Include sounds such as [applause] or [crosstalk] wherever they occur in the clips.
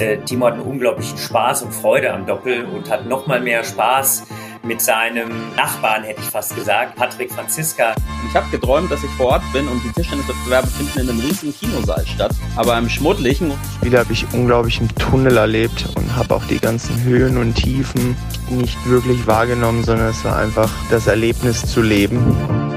Äh, Timo hat einen unglaublichen Spaß und Freude am Doppel und hat noch mal mehr Spaß mit seinem Nachbarn, hätte ich fast gesagt, Patrick Franziska. Ich habe geträumt, dass ich vor Ort bin und die Tischtenniswettbewerbe finden in einem riesigen Kinosaal statt. Aber im schmuddlichen Spiel habe ich unglaublich im Tunnel erlebt und habe auch die ganzen Höhen und Tiefen nicht wirklich wahrgenommen, sondern es war einfach das Erlebnis zu leben.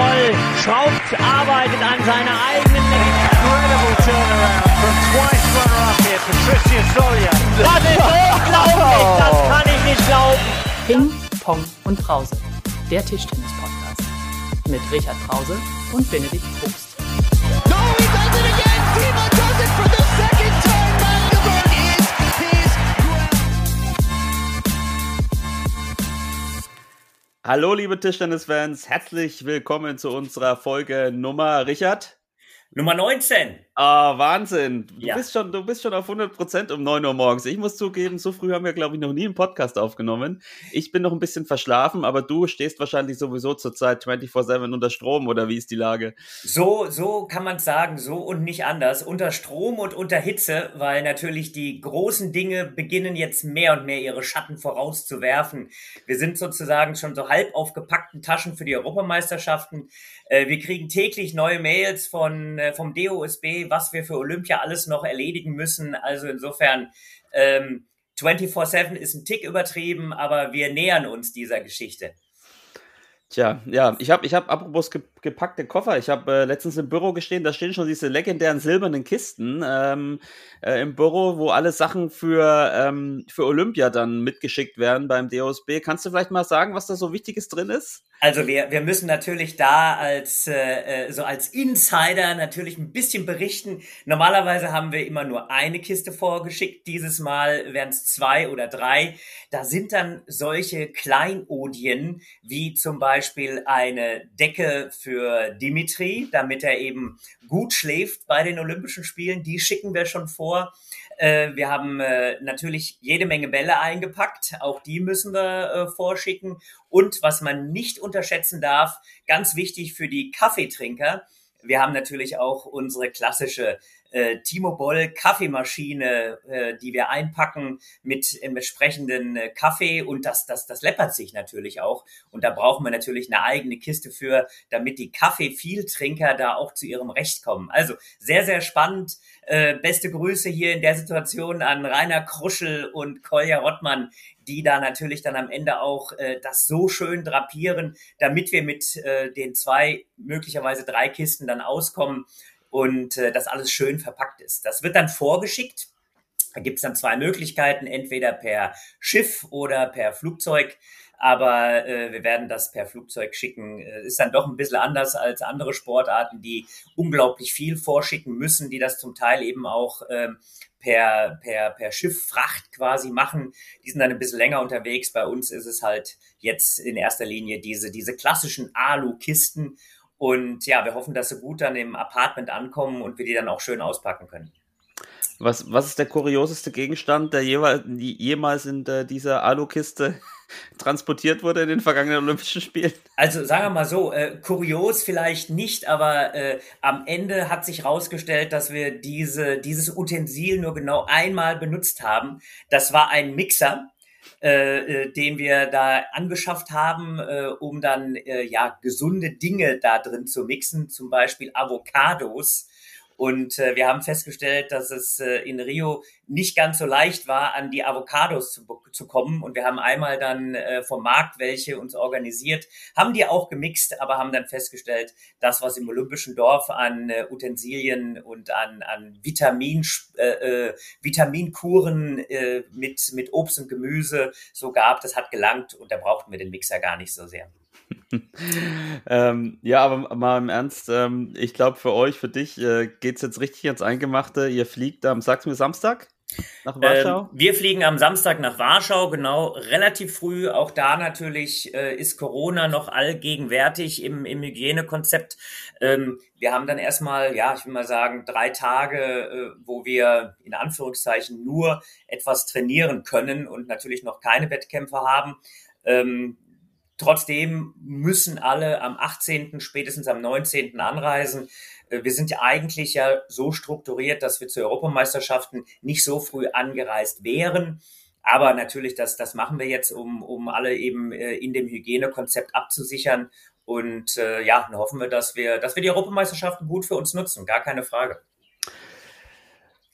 Boll schraubt, arbeitet an seiner eigenen Incredible turnaround from twice runner-up here, Patricia Solia. Das ist unglaublich, das kann ich nicht glauben. Ping, Pong und Brause, der Tischtennis-Podcast. Mit Richard Brause und Benedikt Probst. No, he does it again! Timo Hallo liebe Tischtennis-Fans, herzlich willkommen zu unserer Folge Nummer Richard. Nummer 19. Ah, Wahnsinn. Du, Ja. bist schon, du bist schon auf 100% um 9 Uhr morgens. Ich muss zugeben, so früh haben wir, glaube ich, noch nie einen Podcast aufgenommen. Ich bin noch ein bisschen verschlafen, aber du stehst wahrscheinlich sowieso zurzeit 24-7 unter Strom, oder wie ist die Lage? So, so kann man sagen, so und nicht anders. Unter Strom und unter Hitze, weil natürlich die großen Dinge beginnen jetzt mehr und mehr ihre Schatten vorauszuwerfen. Wir sind sozusagen schon so halb auf gepackten Taschen für die Europameisterschaften. Äh, Wir kriegen täglich neue Mails von, äh, vom DOSB, was wir für Olympia alles noch erledigen müssen. Also insofern, ähm, 24-7 ist ein Tick übertrieben, aber wir nähern uns dieser Geschichte. Tja, ja, ich habe, ich hab, apropos gepackte Koffer, ich habe äh, letztens im Büro gestehen, da stehen schon diese legendären silbernen Kisten ähm, äh, im Büro, wo alle Sachen für, ähm, für Olympia dann mitgeschickt werden beim DOSB. Kannst du vielleicht mal sagen, was da so Wichtiges drin ist? Also wir, wir müssen natürlich da als äh, äh, so als Insider natürlich ein bisschen berichten. Normalerweise haben wir immer nur eine Kiste vorgeschickt. Dieses Mal wären es zwei oder drei. Da sind dann solche Kleinodien wie zum Beispiel eine Decke für Dimitri, damit er eben gut schläft bei den Olympischen Spielen. Die schicken wir schon vor. Äh, wir haben äh, natürlich jede Menge Bälle eingepackt. Auch die müssen wir äh, vorschicken. Und was man nicht unterschätzen darf, ganz wichtig für die Kaffeetrinker, wir haben natürlich auch unsere klassische äh, Timo Boll Kaffeemaschine, äh, die wir einpacken mit dem entsprechenden äh, Kaffee und das, das, das läppert sich natürlich auch. Und da brauchen wir natürlich eine eigene Kiste für, damit die Kaffeevieltrinker da auch zu ihrem Recht kommen. Also sehr, sehr spannend. Äh, beste Grüße hier in der Situation an Rainer Kruschel und Kolja Rottmann, die da natürlich dann am Ende auch äh, das so schön drapieren, damit wir mit äh, den zwei, möglicherweise drei Kisten dann auskommen und äh, das alles schön verpackt ist. Das wird dann vorgeschickt. Da gibt es dann zwei Möglichkeiten, entweder per Schiff oder per Flugzeug. Aber äh, wir werden das per Flugzeug schicken. Äh, Ist dann doch ein bisschen anders als andere Sportarten, die unglaublich viel vorschicken müssen, die das zum Teil eben auch ähm, per, per, per Schifffracht quasi machen. Die sind dann ein bisschen länger unterwegs. Bei uns ist es halt jetzt in erster Linie diese, diese klassischen Alu-Kisten. Und ja, wir hoffen, dass sie gut dann im Apartment ankommen und wir die dann auch schön auspacken können. Was, was ist der kurioseste Gegenstand, der jemals in der, dieser Alukiste [laughs] transportiert wurde in den vergangenen Olympischen Spielen? Also sagen wir mal so, äh, kurios vielleicht nicht, aber äh, am Ende hat sich herausgestellt, dass wir diese, dieses Utensil nur genau einmal benutzt haben. Das war ein Mixer, äh, äh, den wir da angeschafft haben, äh, um dann äh, ja gesunde Dinge da drin zu mixen, zum Beispiel Avocados. Und äh, wir haben festgestellt, dass es äh, in Rio nicht ganz so leicht war, an die Avocados zu, zu kommen. Und wir haben einmal dann äh, vom Markt welche uns organisiert, haben die auch gemixt, aber haben dann festgestellt, das, was im Olympischen Dorf an äh, Utensilien und an, an Vitamin, äh, äh, Vitaminkuren äh, mit, mit Obst und Gemüse so gab, das hat gelangt und da brauchten wir den Mixer gar nicht so sehr. [laughs] ähm, ja, aber mal im Ernst, ähm, ich glaube für euch, für dich äh, geht's jetzt richtig ans Eingemachte. Ihr fliegt am, sagst du mir Samstag? Nach Warschau? Ähm, wir fliegen am Samstag nach Warschau, genau, relativ früh. Auch da natürlich äh, ist Corona noch allgegenwärtig im, im Hygienekonzept. Ähm, wir haben dann erstmal, ja, ich will mal sagen, drei Tage, äh, wo wir in Anführungszeichen nur etwas trainieren können und natürlich noch keine Wettkämpfe haben. Ähm, Trotzdem müssen alle am 18., spätestens am 19. anreisen. Äh, wir sind ja eigentlich ja so strukturiert, dass wir zu Europameisterschaften nicht so früh angereist wären. Aber natürlich, das, das machen wir jetzt, um, um alle eben äh, in dem Hygienekonzept abzusichern. Und äh, ja, dann hoffen wir, dass wir, dass wir die Europameisterschaften gut für uns nutzen. Gar keine Frage.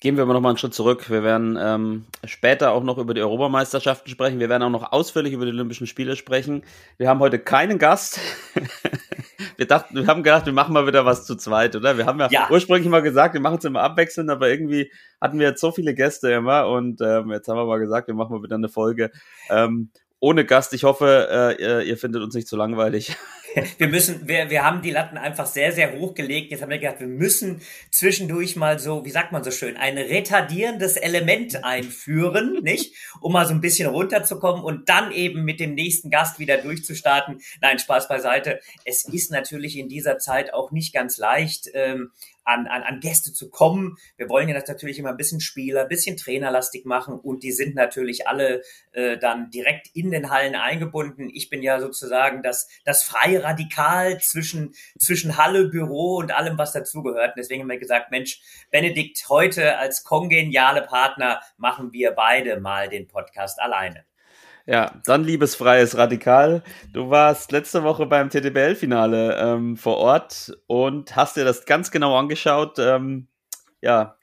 Gehen wir aber noch mal einen Schritt zurück. Wir werden ähm, später auch noch über die Europameisterschaften sprechen. Wir werden auch noch ausführlich über die Olympischen Spiele sprechen. Wir haben heute keinen Gast. [laughs] wir dachten, wir haben gedacht, wir machen mal wieder was zu zweit, oder? Wir haben ja, ja. ursprünglich mal gesagt, wir machen es immer abwechselnd, aber irgendwie hatten wir jetzt so viele Gäste immer und ähm, jetzt haben wir mal gesagt, wir machen mal wieder eine Folge ähm, ohne Gast. Ich hoffe, äh, ihr findet uns nicht zu langweilig. [laughs] wir müssen, wir, wir haben die Latten einfach sehr, sehr hoch gelegt. Jetzt haben wir gedacht, wir müssen zwischendurch mal so, wie sagt man so schön, ein retardierendes Element einführen, [laughs] nicht? Um mal so ein bisschen runterzukommen und dann eben mit dem nächsten Gast wieder durchzustarten. Nein, Spaß beiseite. Es ist natürlich in dieser Zeit auch nicht ganz leicht, ähm, an, an, an Gäste zu kommen. Wir wollen ja das natürlich immer ein bisschen Spieler, ein bisschen trainerlastig machen und die sind natürlich alle äh, dann direkt in den Hallen eingebunden. Ich bin ja sozusagen das, das freie Radikal zwischen, zwischen Halle, Büro und allem, was dazugehört. Und deswegen haben wir gesagt, Mensch, Benedikt, heute als kongeniale Partner machen wir beide mal den Podcast alleine. Ja, dann liebesfreies Radikal. Du warst letzte Woche beim TTBL-Finale ähm, vor Ort und hast dir das ganz genau angeschaut. Ähm, ja,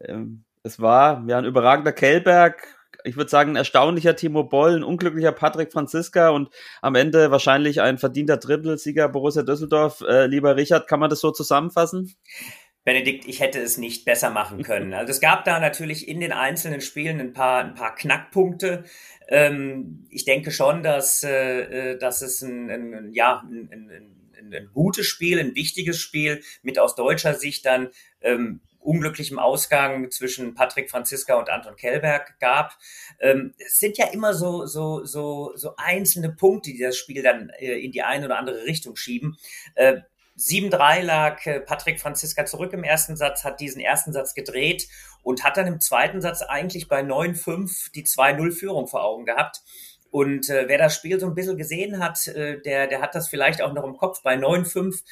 ähm, es war ja ein überragender Kellberg. Ich würde sagen, ein erstaunlicher Timo Boll, ein unglücklicher Patrick Franziska und am Ende wahrscheinlich ein verdienter Trippelsieger Borussia Düsseldorf. Äh, lieber Richard, kann man das so zusammenfassen? Benedikt, ich hätte es nicht besser machen können. Also es gab da natürlich in den einzelnen Spielen ein paar, ein paar Knackpunkte. Ähm, ich denke schon, dass, äh, äh dass es ein, ein ja, ein, ein, ein, gutes Spiel, ein wichtiges Spiel mit aus deutscher Sicht dann ähm, unglücklichem Ausgang zwischen Patrick Franziska und Anton Kellberg gab. Ähm, es sind ja immer so, so, so, so einzelne Punkte, die das Spiel dann äh, in die eine oder andere Richtung schieben. Äh, 7-3 lag äh, Patrick Franziska zurück im ersten Satz, hat diesen ersten Satz gedreht und hat dann im zweiten Satz eigentlich bei 9-5 die 2-0-Führung vor Augen gehabt. Und äh, wer das Spiel so ein bisschen gesehen hat, äh, der, der hat das vielleicht auch noch im Kopf. Bei 9-5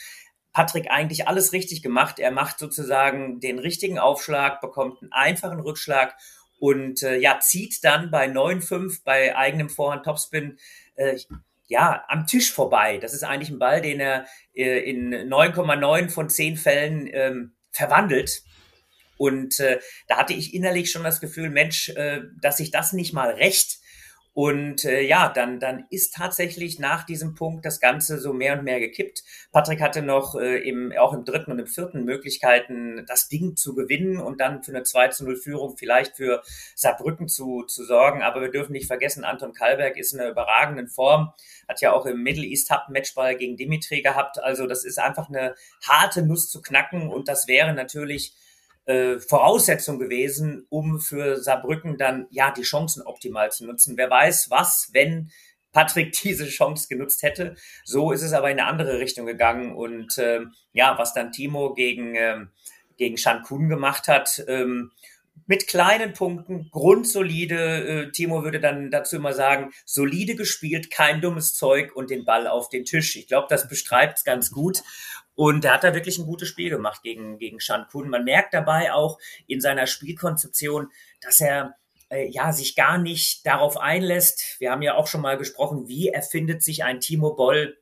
Patrick eigentlich alles richtig gemacht. Er macht sozusagen den richtigen Aufschlag, bekommt einen einfachen Rückschlag und äh, ja, zieht dann bei 9-5 bei eigenem Vorhand Topspin äh, ja, am Tisch vorbei. Das ist eigentlich ein Ball, den er äh, in 9,9 von 10 Fällen ähm, verwandelt. Und äh, da hatte ich innerlich schon das Gefühl, Mensch, äh, dass sich das nicht mal recht und äh, ja, dann, dann ist tatsächlich nach diesem Punkt das Ganze so mehr und mehr gekippt. Patrick hatte noch äh, im, auch im dritten und im vierten Möglichkeiten, das Ding zu gewinnen und dann für eine 2 zu 0 Führung vielleicht für Saarbrücken zu, zu sorgen. Aber wir dürfen nicht vergessen, Anton Kalberg ist in einer überragenden Form, hat ja auch im Middle East Hub Matchball gegen Dimitri gehabt. Also das ist einfach eine harte Nuss zu knacken und das wäre natürlich äh, Voraussetzung gewesen, um für Saarbrücken dann ja die Chancen optimal zu nutzen. Wer weiß, was, wenn Patrick [laughs] diese Chance genutzt hätte. So ist es aber in eine andere Richtung gegangen. Und äh, ja, was dann Timo gegen, ähm, gegen Shan Kun gemacht hat, ähm, mit kleinen Punkten, grundsolide. Äh, Timo würde dann dazu immer sagen, solide gespielt, kein dummes Zeug und den Ball auf den Tisch. Ich glaube, das beschreibt es ganz gut. Und er hat da wirklich ein gutes Spiel gemacht gegen, gegen Kun. Man merkt dabei auch in seiner Spielkonzeption, dass er äh, ja sich gar nicht darauf einlässt. Wir haben ja auch schon mal gesprochen, wie erfindet sich ein Timo Boll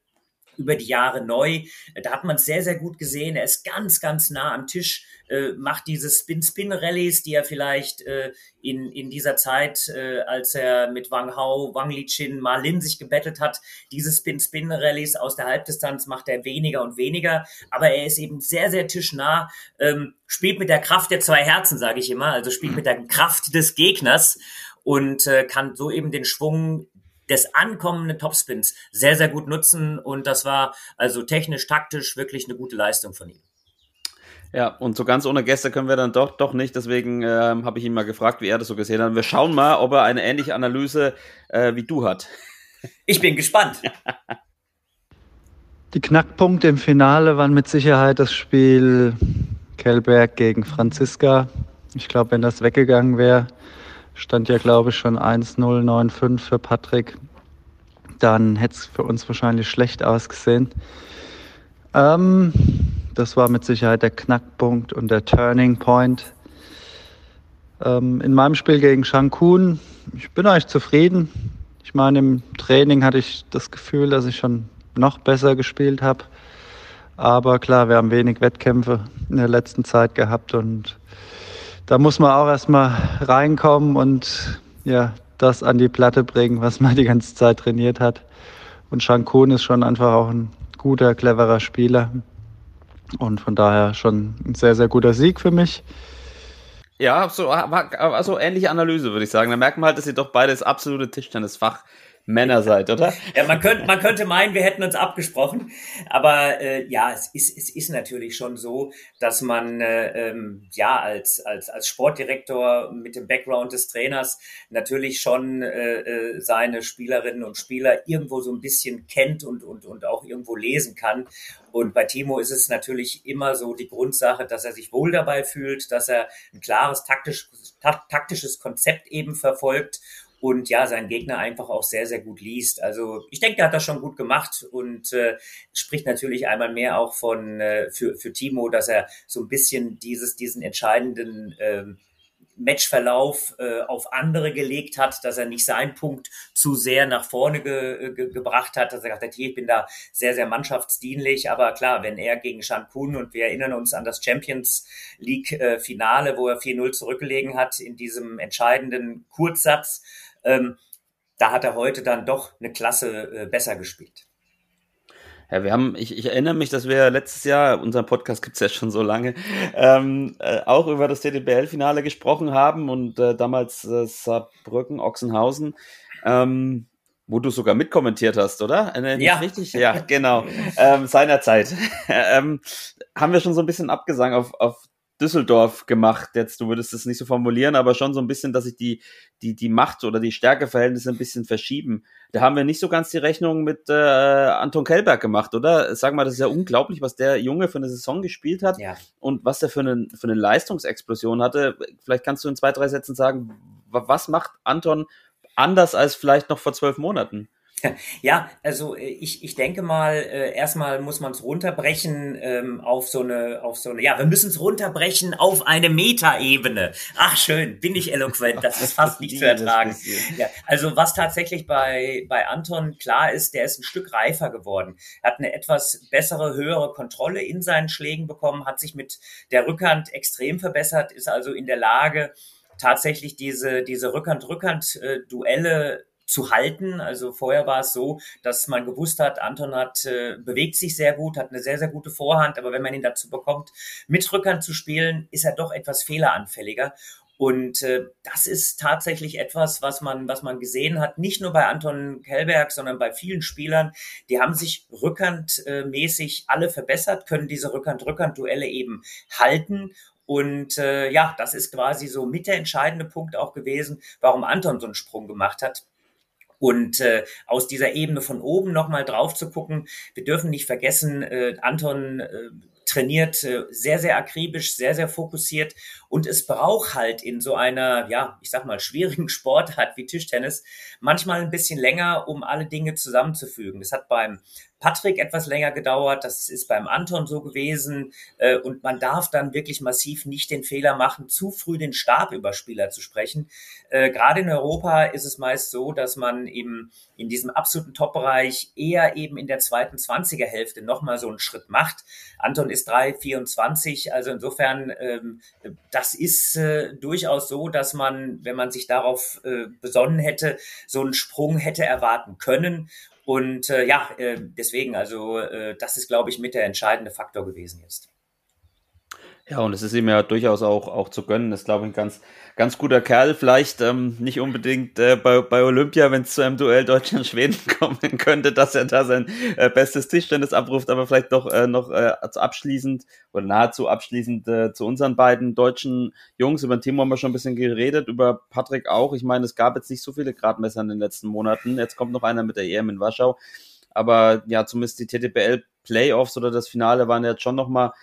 über die Jahre neu. Da hat man es sehr, sehr gut gesehen. Er ist ganz, ganz nah am Tisch, äh, macht diese Spin-Spin-Rallies, die er vielleicht äh, in, in dieser Zeit, äh, als er mit Wang Hao, Wang Lichin, Ma Lin sich gebettelt hat, diese Spin-Spin-Rallies aus der Halbdistanz macht er weniger und weniger. Aber er ist eben sehr, sehr tischnah, ähm, spielt mit der Kraft der zwei Herzen, sage ich immer, also spielt mit der Kraft des Gegners und äh, kann so eben den Schwung des ankommenden Topspins sehr, sehr gut nutzen. Und das war also technisch, taktisch wirklich eine gute Leistung von ihm. Ja, und so ganz ohne Gäste können wir dann doch, doch nicht. Deswegen ähm, habe ich ihn mal gefragt, wie er das so gesehen hat. Wir schauen mal, ob er eine ähnliche Analyse äh, wie du hat. Ich bin gespannt. [laughs] Die Knackpunkte im Finale waren mit Sicherheit das Spiel Kellberg gegen Franziska. Ich glaube, wenn das weggegangen wäre, stand ja, glaube ich, schon 1-0-9-5 für Patrick. Dann hätte es für uns wahrscheinlich schlecht ausgesehen. Ähm, das war mit Sicherheit der Knackpunkt und der Turning Point. Ähm, in meinem Spiel gegen Shankun, ich bin eigentlich zufrieden. Ich meine, im Training hatte ich das Gefühl, dass ich schon noch besser gespielt habe. Aber klar, wir haben wenig Wettkämpfe in der letzten Zeit gehabt und da muss man auch erstmal reinkommen und ja, das an die Platte bringen, was man [laughs] die ganze Zeit trainiert hat. Und Shankun ist schon einfach auch ein guter, cleverer Spieler. Und von daher schon ein sehr, sehr guter Sieg für mich. Ja, so, also ähnliche Analyse, würde ich sagen. Da merkt man halt, dass ihr doch beides absolute Tischtennisfach Männer seid, oder? [laughs] Ja, man könnte, man könnte meinen, wir hätten uns abgesprochen. Aber äh, ja, es ist, es ist natürlich schon so, dass man äh, ähm, ja als, als, als Sportdirektor mit dem Background des Trainers natürlich schon äh, äh, seine Spielerinnen und Spieler irgendwo so ein bisschen kennt und, und, und auch irgendwo lesen kann. Und bei Timo ist es natürlich immer so die Grundsache, dass er sich wohl dabei fühlt, dass er ein klares taktisch, taktisches Konzept eben verfolgt und ja, seinen Gegner einfach auch sehr, sehr gut liest. Also ich denke, er hat das schon gut gemacht und äh, spricht natürlich einmal mehr auch von äh, für, für Timo, dass er so ein bisschen dieses, diesen entscheidenden äh, Matchverlauf äh, auf andere gelegt hat, dass er nicht seinen Punkt zu sehr nach vorne ge, ge, gebracht hat, dass er gesagt hat, hier, ich bin da sehr, sehr mannschaftsdienlich, aber klar, wenn er gegen Shan Kun und wir erinnern uns an das Champions League äh, Finale, wo er 4-0 zurückgelegen hat in diesem entscheidenden Kurzsatz, ähm, da hat er heute dann doch eine Klasse äh, besser gespielt. Ja, wir haben, ich, ich erinnere mich, dass wir letztes Jahr, unseren Podcast gibt's ja schon so lange, ähm, äh, auch über das TTBL-Finale gesprochen haben und äh, damals äh, Saarbrücken, Ochsenhausen, ähm, wo du sogar mitkommentiert hast, oder? Äh, ja. Richtig? Ja, genau. [laughs] ähm, seinerzeit. [laughs] ähm, haben wir schon so ein bisschen Abgesang auf, auf Düsseldorf gemacht. Jetzt, du würdest es nicht so formulieren, aber schon so ein bisschen, dass sich die, die, die Macht oder die Stärkeverhältnisse ein bisschen verschieben. Da haben wir nicht so ganz die Rechnung mit äh, Anton Kellberg gemacht, oder? Sag mal, das ist ja unglaublich, was der Junge für eine Saison gespielt hat ja. und was der für eine, für eine Leistungsexplosion hatte. Vielleicht kannst du in zwei, drei Sätzen sagen, was macht Anton anders als vielleicht noch vor zwölf Monaten? [laughs] Ja, also äh, ich, ich denke mal, äh, erstmal muss man es runterbrechen ähm, auf so eine, auf so eine, ja, wir müssen es runterbrechen auf eine Metaebene. Ach schön, bin ich eloquent, das ist fast nicht zu [laughs] ertragen. Ja, also was tatsächlich bei, bei Anton klar ist, der ist ein Stück reifer geworden, hat eine etwas bessere, höhere Kontrolle in seinen Schlägen bekommen, hat sich mit der Rückhand extrem verbessert, ist also in der Lage, tatsächlich diese, diese Rückhand-Rückhand-Duelle zu halten. Also vorher war es so, dass man gewusst hat, Anton hat äh, bewegt sich sehr gut, hat eine sehr, sehr gute Vorhand, aber wenn man ihn dazu bekommt, mit Rückhand zu spielen, ist er doch etwas fehleranfälliger. Und äh, das ist tatsächlich etwas, was man, was man gesehen hat, nicht nur bei Anton Kellberg, sondern bei vielen Spielern. Die haben sich rückhandmäßig alle verbessert, können diese Rückhand-Rückhand-Duelle eben halten. Und äh, ja, das ist quasi so mit der entscheidende Punkt auch gewesen, warum Anton so einen Sprung gemacht hat. Und äh, aus dieser Ebene von oben nochmal drauf zu gucken, wir dürfen nicht vergessen, äh, Anton äh, trainiert äh, sehr, sehr akribisch, sehr, sehr fokussiert und es braucht halt in so einer, ja, ich sag mal, schwierigen [laughs] Sportart wie Tischtennis manchmal ein bisschen länger, um alle Dinge zusammenzufügen. Das hat beim Patrick etwas länger gedauert, das ist beim Anton so gewesen äh, und man darf dann wirklich massiv nicht den Fehler machen, zu früh den Stab über Spieler zu sprechen. Äh, Gerade in Europa ist es meist so, dass man eben in diesem absoluten Top-Bereich eher eben in der zweiten 20er Hälfte nochmal so einen Schritt macht. Anton ist 3,24, also insofern, ähm, das ist äh, durchaus so, dass man, wenn man sich darauf äh, besonnen hätte, so einen Sprung hätte erwarten können. Und äh, ja, äh, deswegen, also äh, das ist, glaube ich, mit der entscheidende Faktor gewesen jetzt. Ja, und es ist ihm ja durchaus auch, auch zu gönnen. Das ist, glaube ich, ein ganz, ganz guter Kerl. Vielleicht ähm, nicht unbedingt äh, bei, bei Olympia, wenn es zu einem Duell Deutschland-Schweden [laughs] kommen könnte, dass er da sein äh, bestes Tischtennis abruft, aber vielleicht doch äh, noch äh, abschließend oder nahezu abschließend äh, zu unseren beiden deutschen Jungs. Über Thema haben wir schon ein bisschen geredet, über Patrick auch. Ich meine, es gab jetzt nicht so viele Gradmesser in den letzten Monaten. Jetzt kommt noch einer mit der EM in Warschau. Aber ja, zumindest die TTPL Playoffs oder das Finale waren jetzt schon nochmal mal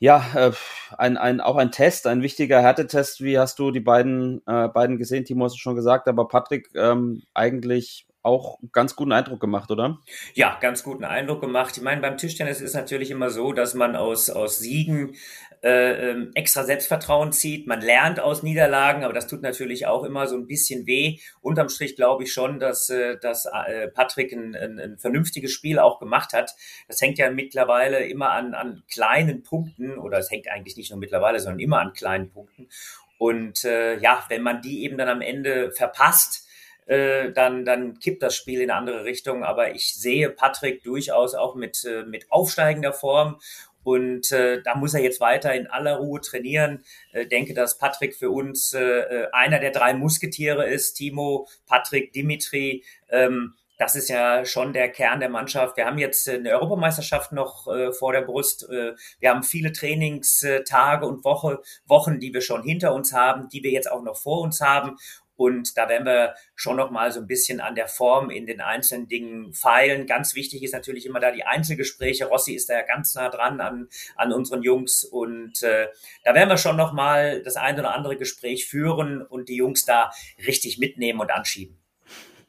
ja, äh, ein, ein, auch ein Test, ein wichtiger Härtetest. Wie hast du die beiden, äh, beiden gesehen? Timo hast du schon gesagt, aber Patrick ähm, eigentlich auch ganz guten Eindruck gemacht, oder? Ja, ganz guten Eindruck gemacht. Ich meine, beim Tischtennis ist natürlich immer so, dass man aus, aus Siegen äh, ähm, extra Selbstvertrauen zieht. Man lernt aus Niederlagen, aber das tut natürlich auch immer so ein bisschen weh. Unterm Strich glaube ich schon, dass, äh, dass äh, Patrick ein, ein, ein vernünftiges Spiel auch gemacht hat. Das hängt ja mittlerweile immer an, an kleinen Punkten oder es hängt eigentlich nicht nur mittlerweile, sondern immer an kleinen Punkten. Und äh, ja, wenn man die eben dann am Ende verpasst, äh, dann, dann kippt das Spiel in eine andere Richtung. Aber ich sehe Patrick durchaus auch mit, äh, mit aufsteigender Form. Und äh, da muss er jetzt weiter in aller Ruhe trainieren. Äh, denke, dass Patrick für uns äh, äh einer der drei Musketiere ist. Timo, Patrick, Dimitri. Ähm, das ist ja schon der Kern der Mannschaft. Wir haben jetzt eine Europameisterschaft noch äh, vor der Brust. Äh, wir haben viele Trainingstage und Woche, Wochen, die wir schon hinter uns haben, die wir jetzt auch noch vor uns haben. Und da werden wir schon noch mal so ein bisschen an der Form in den einzelnen Dingen feilen. Ganz wichtig ist natürlich immer da die Einzelgespräche. Rossi ist da ja ganz nah dran an, an unseren Jungs. Und äh, da werden wir schon noch mal das ein oder andere Gespräch führen und die Jungs da richtig mitnehmen und anschieben.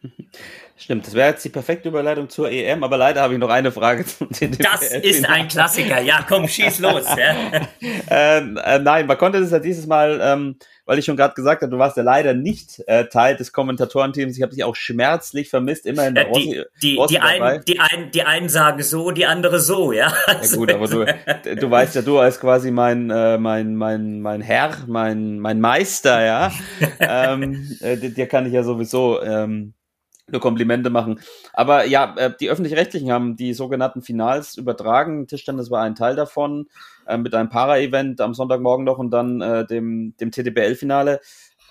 [laughs] Stimmt, das wäre jetzt die perfekte Überleitung zur EM, aber leider habe ich noch eine Frage [laughs] zum TTPL. Das ist ein Klassiker. Ja, komm, schieß los. Ja. [laughs] äh, äh, nein, man konnte das ja dieses Mal, ähm, weil ich schon gerade gesagt habe, du warst ja leider nicht äh, Teil des Kommentatorenteams. Ich habe dich auch schmerzlich vermisst, immer in der äh, die, die, Rossi die, einen, die, einen, die einen sagen so, die andere so, ja. Ja gut, aber du, du weißt ja, du als quasi mein, äh, mein, mein, mein Herr, mein, mein Meister, ja. [laughs] ähm, äh, dir kann ich ja sowieso ähm, nur Komplimente machen. Aber ja, äh, die öffentlich-rechtlichen haben die sogenannten Finals übertragen. Tischtennis war ein Teil davon, äh, mit einem Para-Event am Sonntagmorgen noch und dann äh, dem, dem TTBL-Finale.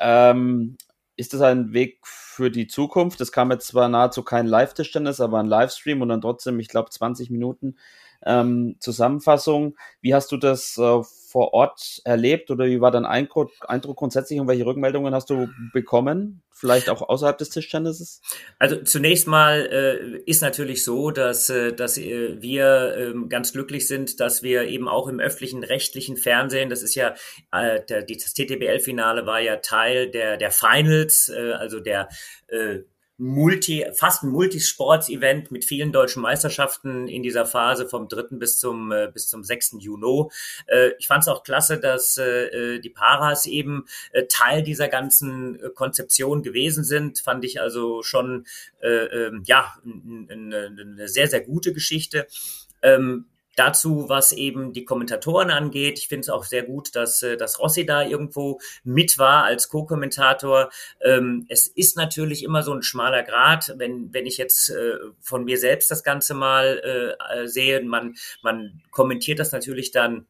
Ähm, ist das ein Weg für die Zukunft? Es kam jetzt zwar nahezu kein Live-Tischtennis, aber ein Livestream und dann trotzdem, ich glaube, 20 Minuten ähm, Zusammenfassung. Wie hast du das äh, vor Ort erlebt oder wie war dein Eindruck, Eindruck grundsätzlich und welche Rückmeldungen hast du bekommen? Vielleicht auch außerhalb des Tischtennisses? Also zunächst mal äh, ist natürlich so, dass, äh, dass äh, wir äh, ganz glücklich sind, dass wir eben auch im öffentlichen rechtlichen Fernsehen, das ist ja äh, der, das TTBL-Finale war ja Teil der, der Finals, äh, also der äh, Multi, fast ein Multisports-Event mit vielen deutschen Meisterschaften in dieser Phase vom 3. bis zum, äh, bis zum 6. Juni. Äh, ich fand es auch klasse, dass äh, die Paras eben äh, Teil dieser ganzen äh, Konzeption gewesen sind. Fand ich also schon, äh, ähm, ja, eine sehr, sehr gute Geschichte. Ähm, Dazu, was eben die Kommentatoren angeht, ich finde es auch sehr gut, dass, äh, dass Rossi da irgendwo mit war als Co-Kommentator. Ähm, es ist natürlich immer so ein schmaler Grad, wenn, wenn ich jetzt äh, von mir selbst das Ganze mal äh, sehe. Man, man kommentiert das natürlich dann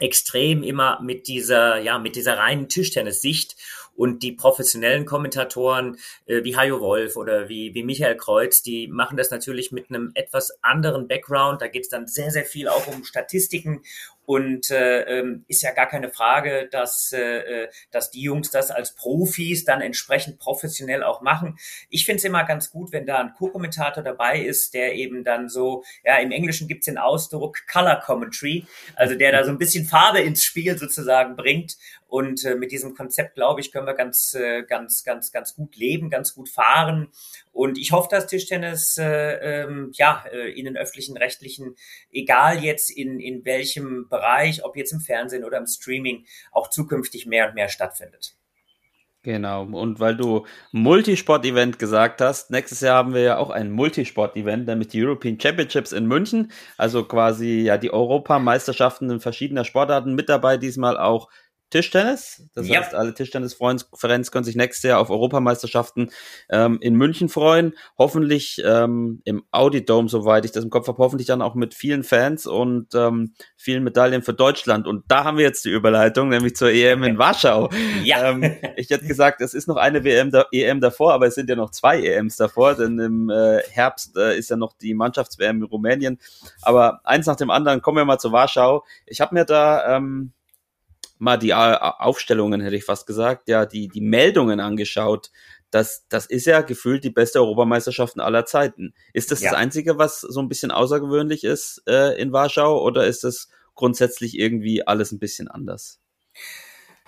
extrem immer mit dieser, ja, mit dieser reinen Tischtennis-Sicht und die professionellen Kommentatoren äh, wie Hajo Wolf oder wie, wie Michael Kreuz, die machen das natürlich mit einem etwas anderen Background. Da geht es dann sehr, sehr viel auch um Statistiken und äh, ähm, ist ja gar keine Frage, dass, äh, äh, dass die Jungs das als Profis dann entsprechend professionell auch machen. Ich finde es immer ganz gut, wenn da ein Co-Kommentator dabei ist, der eben dann so, ja, im Englischen gibt's den Ausdruck Color Commentary, also der da so ein bisschen Farbe ins Spiel sozusagen bringt. Und äh, mit diesem Konzept, glaube ich, können wir ganz, äh, ganz, ganz, ganz gut leben, ganz gut fahren. Und ich hoffe, dass Tischtennis äh, ähm, ja äh, in den öffentlichen Rechtlichen, egal jetzt in, in welchem Bereich, ob jetzt im Fernsehen oder im Streaming, auch zukünftig mehr und mehr stattfindet. Genau, und weil du Multisport-Event gesagt hast, nächstes Jahr haben wir ja auch ein Multisport-Event, nämlich die European Championships in München, also quasi ja die Europameisterschaften in verschiedener Sportarten mit dabei, diesmal auch Tischtennis. Das ja. heißt, alle Tischtennis-Fans können sich nächstes Jahr auf Europameisterschaften ähm, in München freuen. Hoffentlich ähm, im Audi Dome, soweit ich das im Kopf habe, hoffentlich dann auch mit vielen Fans und ähm, vielen Medaillen für Deutschland. Und da haben wir jetzt die Überleitung, nämlich zur EM in Warschau. Ja. Ähm, ich hätte gesagt, es ist noch eine WM da, EM davor, aber es sind ja noch zwei EMs davor, denn im äh, Herbst äh, ist ja noch die Mannschafts-WM in Rumänien. Aber eins nach dem anderen, kommen wir mal zu Warschau. Ich habe mir da ähm, mal die Aufstellungen, hätte ich fast gesagt, ja, die, die Meldungen angeschaut. Das, das ist ja gefühlt die beste Europameisterschaft aller Zeiten. Ist das ja. das Einzige, was so ein bisschen außergewöhnlich ist äh, in Warschau oder ist das grundsätzlich irgendwie alles ein bisschen anders?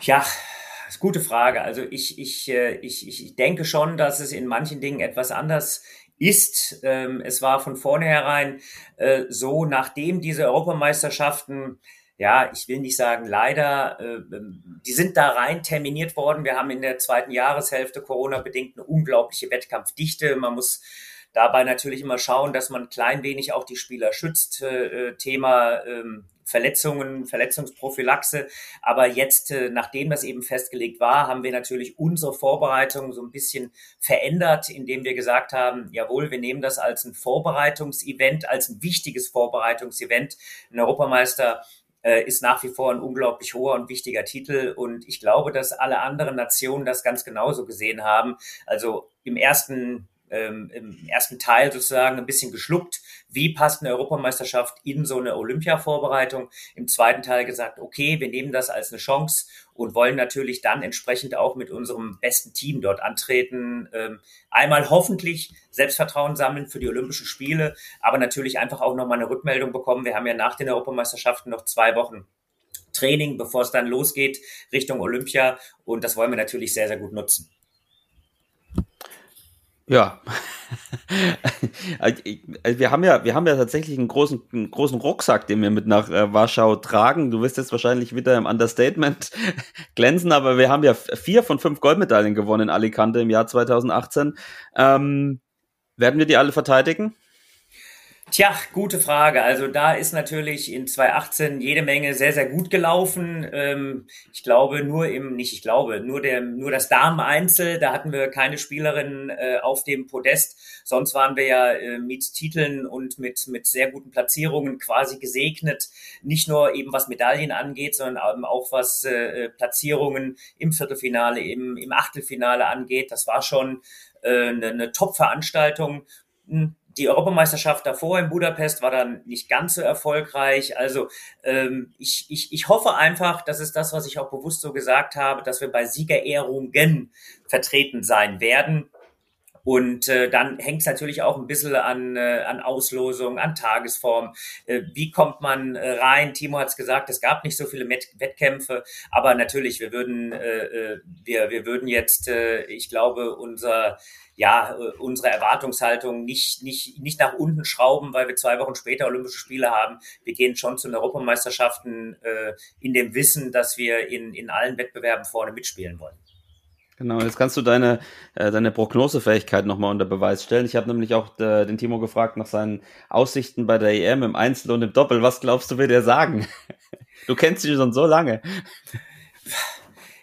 Ja, Das ist eine gute Frage. Also ich, ich, äh, ich, ich denke schon, dass es in manchen Dingen etwas anders ist. Ähm, es war von vornherein äh, so, nachdem diese Europameisterschaften ja, ich will nicht sagen leider, äh, die sind da rein terminiert worden. Wir haben in der zweiten Jahreshälfte Corona-bedingt eine unglaubliche Wettkampfdichte. Man muss dabei natürlich immer schauen, dass man klein wenig auch die Spieler schützt. Äh, Thema ähm, Verletzungen, Verletzungsprophylaxe. Aber jetzt, äh, nachdem das eben festgelegt war, haben wir natürlich unsere Vorbereitung so ein bisschen verändert, indem wir gesagt haben, jawohl, wir nehmen das als ein Vorbereitungsevent, als ein wichtiges Vorbereitungsevent. Ein Europameister äh, ist nach wie vor ein unglaublich hoher und wichtiger Titel. Und ich glaube, dass alle anderen Nationen das ganz genauso gesehen haben. Also im ersten ähm, im ersten Teil sozusagen ein bisschen geschluckt, wie passt eine Europameisterschaft in so eine Olympia-Vorbereitung. Im zweiten Teil gesagt, okay, wir nehmen das als eine Chance und wollen natürlich dann entsprechend auch mit unserem besten Team dort antreten. Ähm, einmal hoffentlich Selbstvertrauen sammeln für die Olympischen Spiele, aber natürlich einfach auch nochmal eine Rückmeldung bekommen. Wir haben ja nach den Europameisterschaften noch zwei Wochen Training, bevor es dann losgeht Richtung Olympia und das wollen wir natürlich sehr, sehr gut nutzen. Ja. [laughs] Also, wir haben ja, wir haben ja tatsächlich einen großen, einen großen Rucksack, den wir mit nach äh, Warschau tragen. Du wirst jetzt wahrscheinlich wieder im Understatement [laughs] glänzen, aber wir haben ja vier von fünf Goldmedaillen gewonnen in Alicante im Jahr 2018. Ähm, werden wir die alle verteidigen? Tja, gute Frage. Also da ist natürlich in 2018 jede Menge sehr, sehr gut gelaufen. Ähm, ich glaube nur im, nicht ich glaube, nur der, nur das Damen-Einzel, da hatten wir keine Spielerin äh, auf dem Podest. Sonst waren wir ja äh, mit Titeln und mit, mit sehr guten Platzierungen quasi gesegnet. Nicht nur eben was Medaillen angeht, sondern auch was äh, Platzierungen im Viertelfinale, im, im Achtelfinale angeht. Das war schon eine, eine Top-Veranstaltung hm, die Europameisterschaft davor in Budapest war dann nicht ganz so erfolgreich. Also ähm, ich, ich, ich hoffe einfach, das ist das, was ich auch bewusst so gesagt habe, dass wir bei Siegerehrungen vertreten sein werden. Und äh, dann hängt es natürlich auch ein bisschen an, äh, an Auslosung, an Tagesform. Äh, wie kommt man äh, rein? Timo hat es gesagt, es gab nicht so viele Met Wettkämpfe, aber natürlich, wir würden, äh, äh wir, wir würden jetzt, äh, ich glaube, unser ja, äh, unsere Erwartungshaltung nicht, nicht, nicht nach unten schrauben, weil wir zwei Wochen später Olympische Spiele haben. Wir gehen schon zu den Europameisterschaften äh, in dem Wissen, dass wir in, in allen Wettbewerben vorne mitspielen wollen. Genau, jetzt kannst du deine, äh, deine Prognosefähigkeit nochmal unter Beweis stellen. Ich habe nämlich auch äh, den Timo gefragt nach seinen Aussichten bei der EM im Einzel und im Doppel. Was glaubst du, wird er sagen? [laughs] Du kennst ihn schon so lange.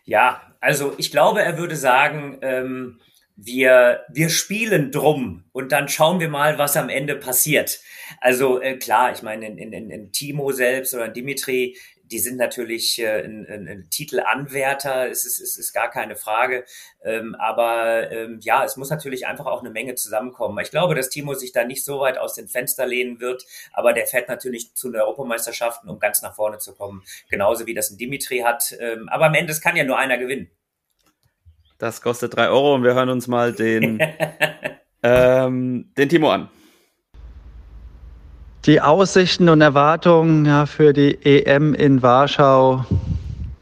Ja, also ich glaube, er würde sagen, ähm, wir, wir spielen drum und dann schauen wir mal, was am Ende passiert. Also äh, klar, ich meine, in, in, in Timo selbst oder Dimitri, die sind natürlich äh, ein, ein, ein Titelanwärter, es ist, es ist gar keine Frage. Ähm, aber ähm, ja, es muss natürlich einfach auch eine Menge zusammenkommen. Ich glaube, dass Timo sich da nicht so weit aus dem Fenster lehnen wird, aber der fährt natürlich zu den Europameisterschaften, um ganz nach vorne zu kommen. Genauso wie das ein Dimitri hat. Ähm, aber am Ende, es kann ja nur einer gewinnen. Das kostet drei Euro und wir hören uns mal den, [laughs] ähm, den Timo an. Die Aussichten und Erwartungen ja, für die EM in Warschau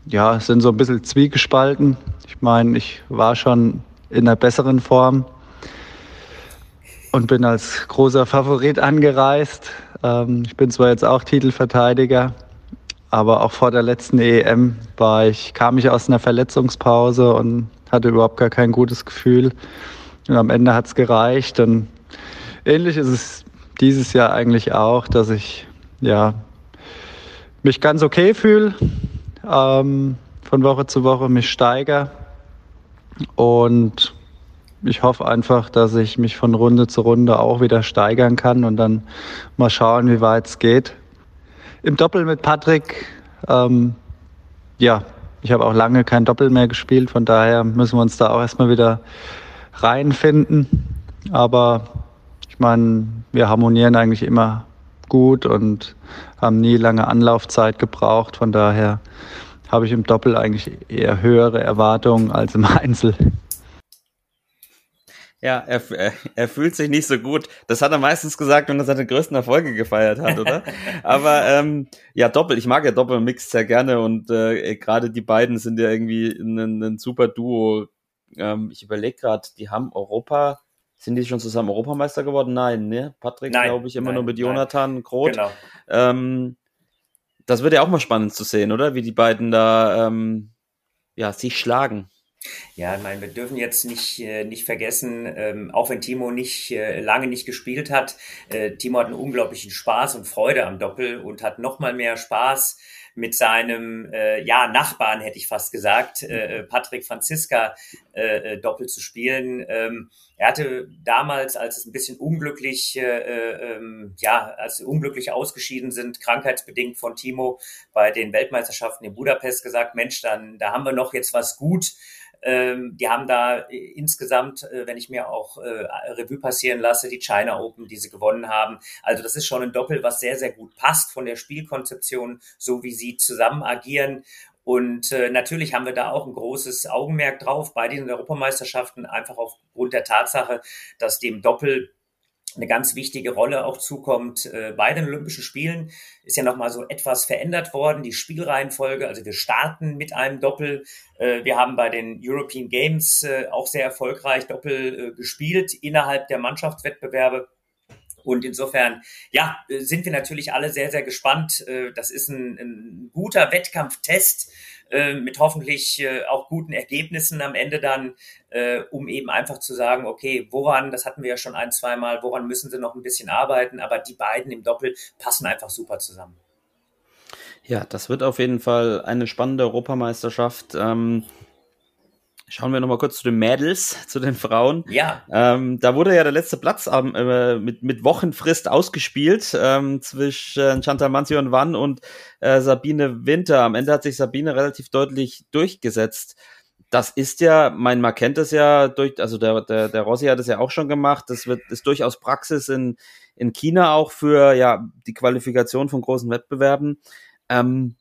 ja, sind so ein bisschen zwiegespalten. Ich meine, ich war schon in einer besseren Form und bin als großer Favorit angereist. Ähm, ich bin zwar jetzt auch Titelverteidiger, aber auch vor der letzten EM war ich, kam ich aus einer Verletzungspause und hatte überhaupt gar kein gutes Gefühl. Und am Ende hat es gereicht. Und ähnlich ist es dieses Jahr eigentlich auch, dass ich ja, mich ganz okay fühle, ähm, von Woche zu Woche mich steigere. Und ich hoffe einfach, dass ich mich von Runde zu Runde auch wieder steigern kann und dann mal schauen, wie weit es geht. Im Doppel mit Patrick, ähm, ja, ich habe auch lange kein Doppel mehr gespielt, von daher müssen wir uns da auch erstmal wieder reinfinden. Aber ich meine, wir harmonieren eigentlich immer gut und haben nie lange Anlaufzeit gebraucht. Von daher habe ich im Doppel eigentlich eher höhere Erwartungen als im [laughs] Einzel. Ja, er, er, er, fühlt sich nicht so gut. Das hat er meistens gesagt, wenn er seine größten Erfolge gefeiert hat, oder? [laughs] Aber ähm, ja, Doppel, ich mag ja Doppelmix sehr gerne und äh, gerade die beiden sind ja irgendwie ein, ein super Duo. Ähm, ich überlege gerade, die haben Europa, sind die schon zusammen Europameister geworden? Nein, ne? Patrick, glaube ich, immer nein, nur mit Jonathan nein. Groth. Genau. Ähm, das wird ja auch mal spannend zu sehen, oder? Wie die beiden da ähm, ja, sich schlagen. Ja, ich meine, wir dürfen jetzt nicht, äh, nicht vergessen, ähm, auch wenn Timo nicht äh, lange nicht gespielt hat, äh, Timo hat einen unglaublichen Spaß und Freude am Doppel und hat noch mal mehr Spaß mit seinem äh, ja Nachbarn hätte ich fast gesagt äh, äh Patrick Franziska äh, äh, Doppel zu spielen. Ähm, er hatte damals, als es ein bisschen unglücklich äh, ähm, ja als sie unglücklich ausgeschieden sind, krankheitsbedingt von Timo bei den Weltmeisterschaften in Budapest gesagt, Mensch, dann da haben wir noch jetzt was gut ähm, die haben da äh, insgesamt, äh, wenn ich mir auch äh, Revue passieren lasse, die China Open, die sie gewonnen haben. Also das ist schon ein Doppel, was sehr, sehr gut passt von der Spielkonzeption, so wie sie zusammen agieren. Und äh, natürlich haben wir da auch ein großes Augenmerk drauf bei diesen Europameisterschaften, einfach aufgrund der Tatsache, dass dem Doppel eine ganz wichtige Rolle auch zukommt. Äh, bei den Olympischen Spielen ist ja nochmal so etwas verändert worden, die Spielreihenfolge. Also wir starten mit einem Doppel. Äh, wir haben bei den European Games äh, auch sehr erfolgreich Doppel gespielt innerhalb der Mannschaftswettbewerbe. Und insofern, ja, sind wir natürlich alle sehr, sehr gespannt. Das ist ein, ein guter Wettkampftest äh, mit hoffentlich äh, auch guten Ergebnissen am Ende dann, äh, um eben einfach zu sagen, okay, woran, das hatten wir ja schon ein, zwei Mal, woran müssen sie noch ein bisschen arbeiten, aber die beiden im Doppel passen einfach super zusammen. Ja, das wird auf jeden Fall eine spannende Europameisterschaft. Ähm, Schauen wir nochmal kurz zu den Mädels, [laughs] zu den Frauen. Ja. Ähm, da wurde ja der letzte Platz äh, mit, mit Wochenfrist ausgespielt ähm, zwischen Chantal Mansion Wann und äh, Sabine Winter. Am Ende hat sich Sabine relativ deutlich durchgesetzt. Das ist ja, mein, man kennt das ja durch, also der, der, der Rossi hat es ja auch schon gemacht. Das wird, ist durchaus Praxis in, in China auch für, ja, die Qualifikation von großen Wettbewerben. Ähm,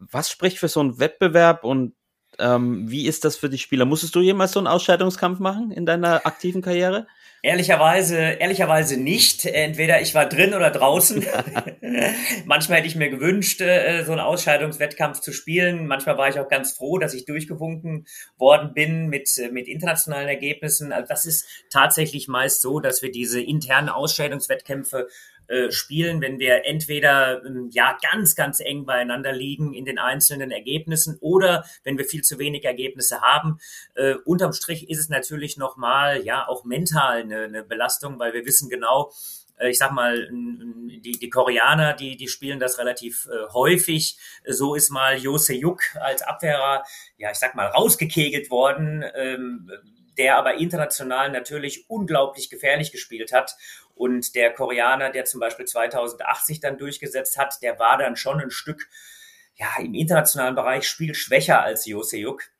was spricht für so einen Wettbewerb und ähm, wie ist das für die Spieler? Musstest du jemals so einen Ausscheidungskampf machen in deiner aktiven Karriere? Ehrlicherweise, ehrlicherweise nicht. Entweder ich war drin oder draußen. [laughs] Manchmal hätte ich mir gewünscht, äh, so einen Ausscheidungswettkampf zu spielen. Manchmal war ich auch ganz froh, dass ich durchgewunken worden bin mit, äh, mit internationalen Ergebnissen. Also das ist tatsächlich meist so, dass wir diese internen Ausscheidungswettkämpfe äh, spielen, wenn wir entweder ähm, ja ganz, ganz eng beieinander liegen in den einzelnen Ergebnissen oder wenn wir viel zu wenig Ergebnisse haben. Äh, unterm Strich ist es natürlich nochmal ja auch mental eine, eine Belastung, weil wir wissen genau, äh, ich sag mal, die, die Koreaner, die, die spielen das relativ äh, häufig. So ist mal Jo Se-Yuk als Abwehrer, ja, ich sag mal, rausgekegelt worden, ähm, der aber international natürlich unglaublich gefährlich gespielt hat. Und der Koreaner, der zum Beispiel 2080 dann durchgesetzt hat, der war dann schon ein Stück, ja, im internationalen Bereich spielschwächer als Josejuk.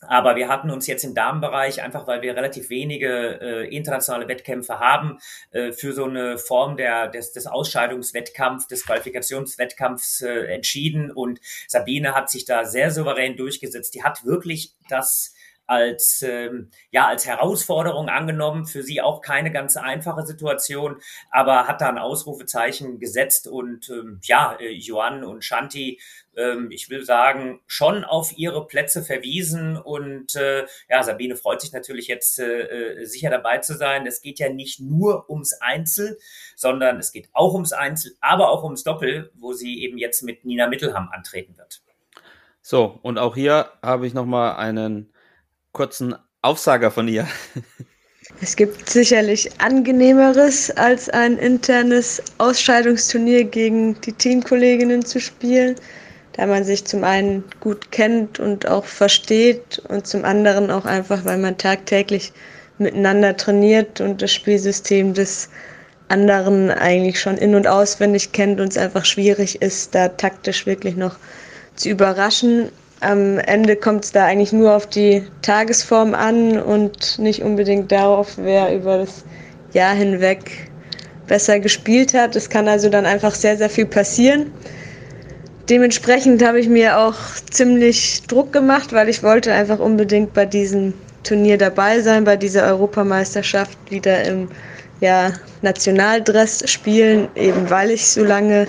Aber wir hatten uns jetzt im Damenbereich, einfach weil wir relativ wenige äh, internationale Wettkämpfe haben, äh, für so eine Form der, des, des Ausscheidungswettkampfs, des Qualifikationswettkampfs äh, entschieden. Und Sabine hat sich da sehr souverän durchgesetzt. Die hat wirklich das als, ähm, ja, als Herausforderung angenommen. Für sie auch keine ganz einfache Situation, aber hat da ein Ausrufezeichen gesetzt und ähm, ja, äh, und Shanti, ähm, ich will sagen, schon auf ihre Plätze verwiesen und äh, ja, Sabine freut sich natürlich jetzt äh, äh sicher dabei zu sein. Es geht ja nicht nur ums Einzel, sondern es geht auch ums Einzel, aber auch ums Doppel, wo sie eben jetzt mit Nina Mittelham antreten wird. So, und auch hier habe ich nochmal einen kurzen Aufsager von ihr. Es gibt sicherlich angenehmeres, als ein internes Ausscheidungsturnier gegen die Teamkolleginnen zu spielen, da man sich zum einen gut kennt und auch versteht und zum anderen auch einfach, weil man tagtäglich miteinander trainiert und das Spielsystem des anderen eigentlich schon in- und auswendig kennt und es einfach schwierig ist, da taktisch wirklich noch zu überraschen am Ende kommt es da eigentlich nur auf die Tagesform an und nicht unbedingt darauf, wer über das Jahr hinweg besser gespielt hat. Es kann also dann einfach sehr, sehr viel passieren. Dementsprechend habe ich mir auch ziemlich Druck gemacht, weil ich wollte einfach unbedingt bei diesen Turnier dabei sein, bei dieser Europameisterschaft wieder im ja, Nationaldress spielen, eben weil ich so lange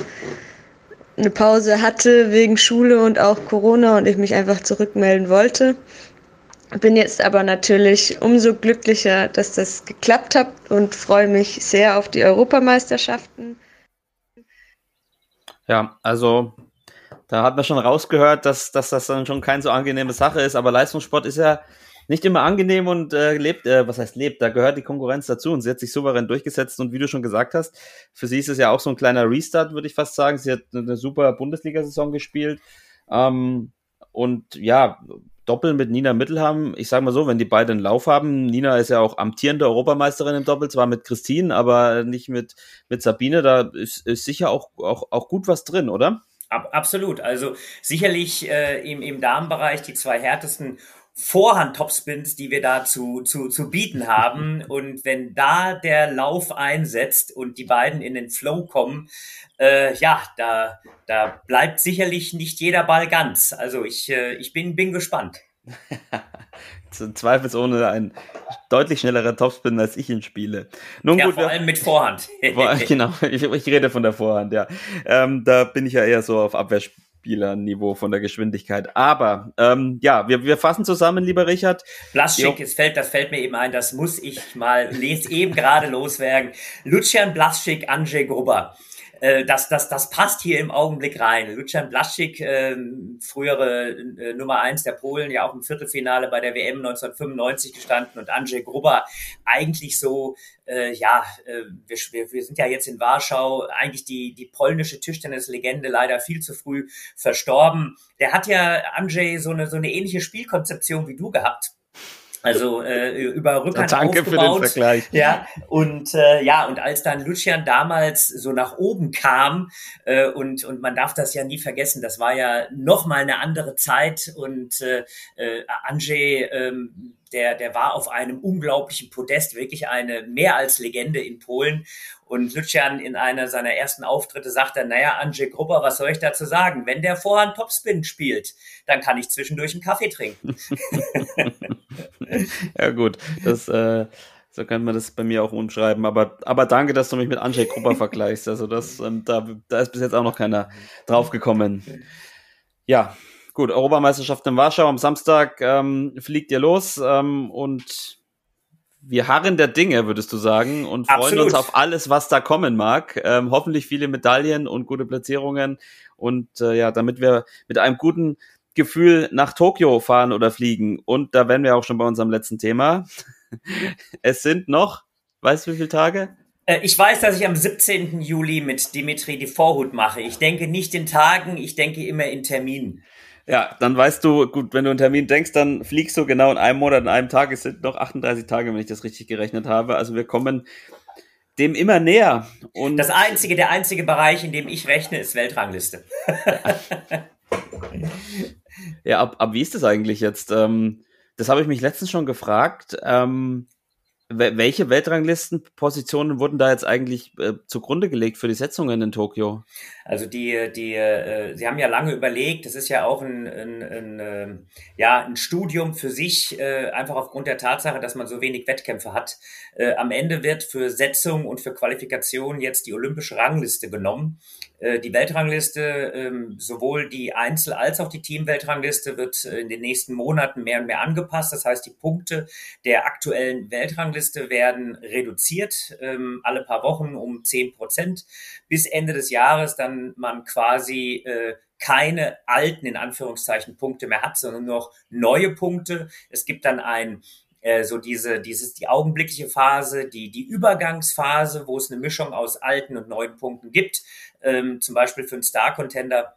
eine Pause hatte wegen Schule und auch Corona und ich mich einfach zurückmelden wollte. Bin jetzt aber natürlich umso glücklicher, dass das geklappt hat und freue mich sehr auf die Europameisterschaften. Ja, also da hat man schon rausgehört, dass, dass das dann schon keine so angenehme Sache ist, aber Leistungssport ist ja nicht immer angenehm und äh, lebt, äh, was heißt lebt, da gehört die Konkurrenz dazu und sie hat sich souverän durchgesetzt und wie du schon gesagt hast, für sie ist es ja auch so ein kleiner Restart, würde ich fast sagen. Sie hat eine super Bundesliga-Saison gespielt ähm, und ja, Doppel mit Nina Mittelham, ich sage mal so, wenn die beiden einen Lauf haben, Nina ist ja auch amtierende Europameisterin im Doppel, zwar mit Christine, aber nicht mit, mit Sabine, da ist, ist sicher auch, auch, auch gut was drin, oder? Ab, absolut. Also sicherlich äh, im, im Damenbereich die zwei härtesten Vorhand-Topspins, die wir da zu, zu, zu bieten haben. [laughs] Und wenn da der Lauf einsetzt und die beiden in den Flow kommen, äh, ja, da, da bleibt sicherlich nicht jeder Ball ganz. Also ich, äh, ich bin, bin gespannt. [laughs] Zweifelsohne ein deutlich schnellerer Topspin, als ich ihn spiele. Nun ja, gut, vor allem mit Vorhand. [laughs] genau, ich, ich, rede von der Vorhand, ja. Ähm, da bin ich ja eher so auf Abwehrspielerniveau von der Geschwindigkeit. Aber ähm, ja, wir, wir fassen zusammen, lieber Richard. Blaschik, es fällt, das fällt mir eben ein, das muss ich mal, lese eben gerade loswerden. Lucian Blaschik, Andrzej Gruber äh, das, das, das passt hier im Augenblick rein. Lucian Blaszczyk, äh, frühere äh, Nummer eins der Polen, ja auch im Viertelfinale bei der WM 1995 gestanden und Andrzej Gruber eigentlich so, äh, ja, äh, wir, wir sind ja jetzt in Warschau, eigentlich die, die polnische Tischtennislegende leider viel zu früh verstorben. Der hat ja, Andrzej, so eine, so eine ähnliche Spielkonzeption wie du gehabt also äh, über Rückhand ja, danke aufgebaut. Für den Vergleich. Ja, und äh, ja, und als dann Lucian damals so nach oben kam, äh, und, und man darf das ja nie vergessen, das war ja noch mal eine andere Zeit und äh, äh, Andrzej, ähm, der, der war auf einem unglaublichen Podest, wirklich eine mehr als Legende in Polen. Und Lucian in einer seiner ersten Auftritte sagt er, naja, Andrzej Grupper, was soll ich dazu sagen? Wenn der Vorhand Topspin spielt, dann kann ich zwischendurch einen Kaffee trinken. [laughs] [laughs] ja gut, das, äh, so kann man das bei mir auch umschreiben. Aber, aber danke, dass du mich mit Andrzej Grupper vergleichst. Also das, ähm, da, da ist bis jetzt auch noch keiner draufgekommen. Ja, gut, Europameisterschaft in Warschau am Samstag ähm, fliegt ihr los ähm, und wir harren der Dinge, würdest du sagen, und freuen Absolut. uns auf alles, was da kommen mag. Ähm, hoffentlich viele Medaillen und gute Platzierungen und äh, ja, damit wir mit einem guten Gefühl nach Tokio fahren oder fliegen. Und da wären wir auch schon bei unserem letzten Thema. [laughs] es sind noch, weißt du wie viele Tage? Äh, ich weiß, dass ich am 17. Juli mit Dimitri die Vorhut mache. Ich denke nicht in Tagen, ich denke immer in Terminen. Ja, dann weißt du, gut, wenn du einen Termin denkst, dann fliegst du genau in einem Monat, in einem Tag. Es sind noch 38 Tage, wenn ich das richtig gerechnet habe. Also wir kommen dem immer näher. Und das einzige, der einzige Bereich, in dem ich rechne, ist Weltrangliste. [laughs] ja, ab, ab wie ist das eigentlich jetzt? Ähm, das habe ich mich letztens schon gefragt. Ähm, welche Weltranglistenpositionen wurden da jetzt eigentlich äh, zugrunde gelegt für die Setzungen in Tokio? Also die, die, äh, Sie haben ja lange überlegt, das ist ja auch ein, ein, ein, äh, ja, ein Studium für sich, äh, einfach aufgrund der Tatsache, dass man so wenig Wettkämpfe hat. Äh, am Ende wird für Setzung und für Qualifikation jetzt die olympische Rangliste genommen. Äh, die Weltrangliste, ähm, sowohl die Einzel- als auch die Teamweltrangliste wird äh, in den nächsten Monaten mehr und mehr angepasst. Das heißt, die Punkte der aktuellen Weltrangliste werden reduziert, ähm, alle paar Wochen um zehn Prozent, bis Ende des Jahres dann man quasi äh, keine alten, in Anführungszeichen, Punkte mehr hat, sondern nur noch neue Punkte. Es gibt dann ein äh, so diese, dieses, die augenblickliche Phase, die, die Übergangsphase, wo es eine Mischung aus alten und neuen Punkten gibt. Ähm, zum Beispiel für einen Star-Contender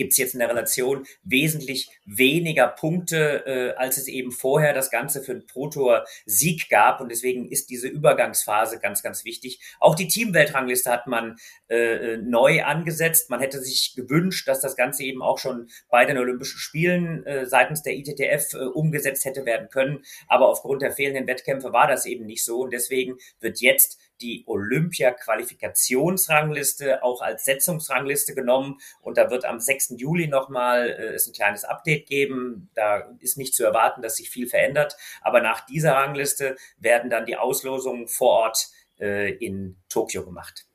gibt es jetzt in der Relation wesentlich weniger Punkte, äh, als es eben vorher das Ganze für einen Pro-Tour-Sieg gab. Und deswegen ist diese Übergangsphase ganz, ganz wichtig. Auch die Teamweltrangliste hat man äh, neu angesetzt. Man hätte sich gewünscht, dass das Ganze eben auch schon bei den Olympischen Spielen äh, seitens der ITTF äh, umgesetzt hätte werden können. Aber aufgrund der fehlenden Wettkämpfe war das eben nicht so. Und deswegen wird jetzt die Olympia-Qualifikationsrangliste auch als Setzungsrangliste genommen und da wird am 6. Juli nochmal äh, es ein kleines Update geben. Da ist nicht zu erwarten, dass sich viel verändert, aber nach dieser Rangliste werden dann die Auslosungen vor Ort äh, in Tokio gemacht.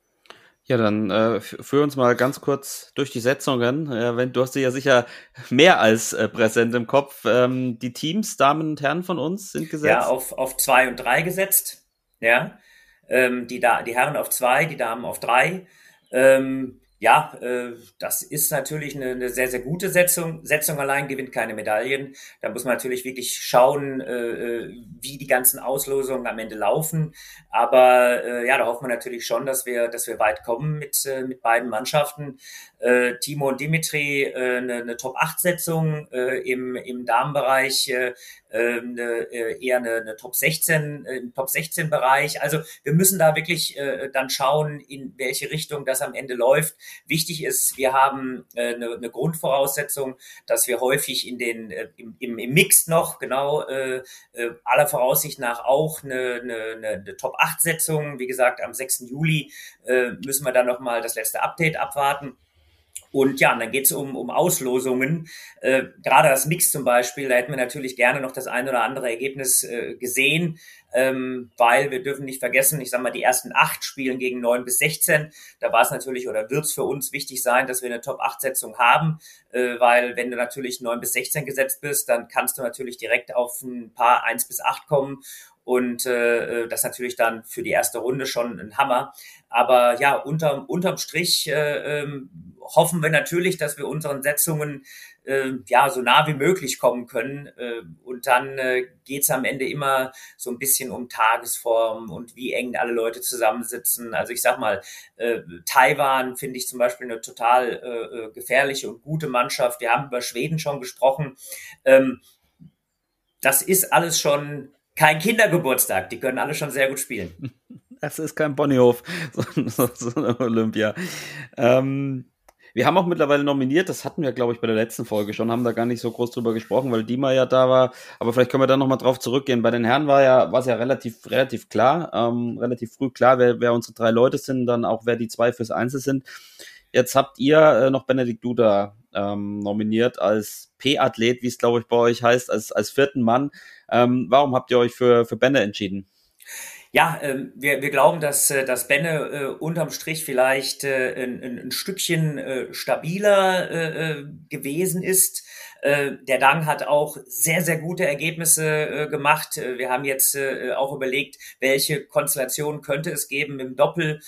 Ja, dann äh, führ uns mal ganz kurz durch die Setzungen. Äh, wenn du hast sie ja sicher mehr als äh, präsent im Kopf. Ähm, die Teams, Damen und Herren von uns, sind gesetzt. Ja, auf, auf zwei und drei gesetzt. Ja, ähm, die, da die Herren auf zwei, die Damen auf drei. Ähm, ja, äh, das ist natürlich eine, eine sehr, sehr gute Setzung. Setzung allein gewinnt keine Medaillen. Da muss man natürlich wirklich schauen, äh, äh, wie die ganzen Auslosungen am Ende laufen. Aber äh, ja, da hoffen wir natürlich schon, dass wir, dass wir weit kommen mit, äh, mit beiden Mannschaften. Äh, Timo und Dimitri eine, eine Top-8-Setzung äh, im, im Damenbereich, äh, eine, äh, eher eine, eine Top 16, äh, Top 16 Bereich. Also wir müssen da wirklich äh, dann schauen, in welche Richtung das am Ende läuft. Wichtig ist, wir haben äh, eine, eine Grundvoraussetzung, dass wir häufig in den äh, im, im, im Mix noch genau äh, äh, aller Voraussicht nach auch eine, eine, eine Top 8 Setzung. Wie gesagt, am 6. Juli äh, müssen wir dann noch mal das letzte Update abwarten. Und ja, und dann geht es um, um Auslosungen. Äh, Gerade das Mix zum Beispiel, da hätten wir natürlich gerne noch das ein oder andere Ergebnis äh, gesehen, ähm, weil wir dürfen nicht vergessen, ich sage mal, die ersten acht spielen gegen neun bis sechzehn. Da war es natürlich oder wird es für uns wichtig sein, dass wir eine Top-8-Setzung haben, äh, weil wenn du natürlich neun bis sechzehn gesetzt bist, dann kannst du natürlich direkt auf ein paar eins bis acht kommen und äh, das natürlich dann für die erste Runde schon ein Hammer. Aber ja, unterm, unterm Strich äh, ähm, hoffen wir natürlich, dass wir unseren Setzungen äh, ja so nah wie möglich kommen können. Äh, und dann äh, geht am Ende immer so ein bisschen um Tagesform und wie eng alle Leute zusammensitzen. Also ich sag mal, äh, Taiwan finde ich zum Beispiel eine total äh, äh, gefährliche und gute Mannschaft. Wir haben über Schweden schon gesprochen. Ähm, das ist alles schon kein Kindergeburtstag. Die können alle schon sehr gut spielen. [laughs] Das ist kein Ponyhof, [laughs] so, so, eine Olympia. Ähm, wir haben auch mittlerweile nominiert, das hatten wir, glaube ich, bei der letzten Folge schon, haben da gar nicht so groß drüber gesprochen, weil Dima ja da war. Aber vielleicht können wir da nochmal drauf zurückgehen. Bei den Herren war ja, war es ja relativ, relativ klar, ähm, relativ früh klar, wer, wer unsere drei Leute sind, dann auch wer die zwei fürs Einzel sind. Jetzt habt ihr äh, noch Benedikt Duda ähm, nominiert als P-Athlet, wie es glaube ich bei euch heißt, als, als vierten Mann. Ähm, warum habt ihr euch für, für Benne entschieden? Ja, ähm, wir, wir glauben, dass, äh, dass Benne äh, unterm Strich vielleicht äh, ein, ein Stückchen stabiler gewesen ist. Der Dang hat auch sehr, sehr gute Ergebnisse gemacht. Wir haben jetzt auch überlegt, welche Konstellation könnte es geben im Doppel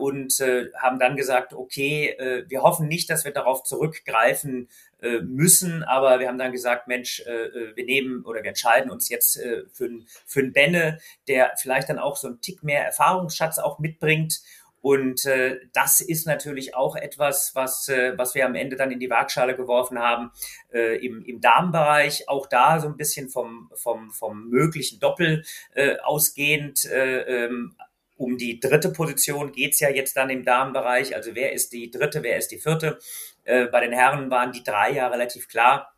und haben dann gesagt, okay, wir hoffen nicht, dass wir darauf zurückgreifen äh, müssen, aber wir haben dann gesagt, Mensch, äh, äh, wir nehmen oder wir entscheiden uns jetzt äh, für, für einen Benne, der vielleicht dann auch so einen Tick mehr Erfahrungsschatz auch mitbringt. Und äh, das ist natürlich auch etwas, was, äh, was wir am Ende dann in die Waagschale geworfen haben äh, im, im Darmbereich. Auch da so ein bisschen vom, vom, vom möglichen Doppel äh, ausgehend. Äh, ähm, um die dritte Position geht's ja jetzt dann im Damenbereich. Also wer ist die dritte, wer ist die vierte? Äh, bei den Herren waren die drei ja relativ klar.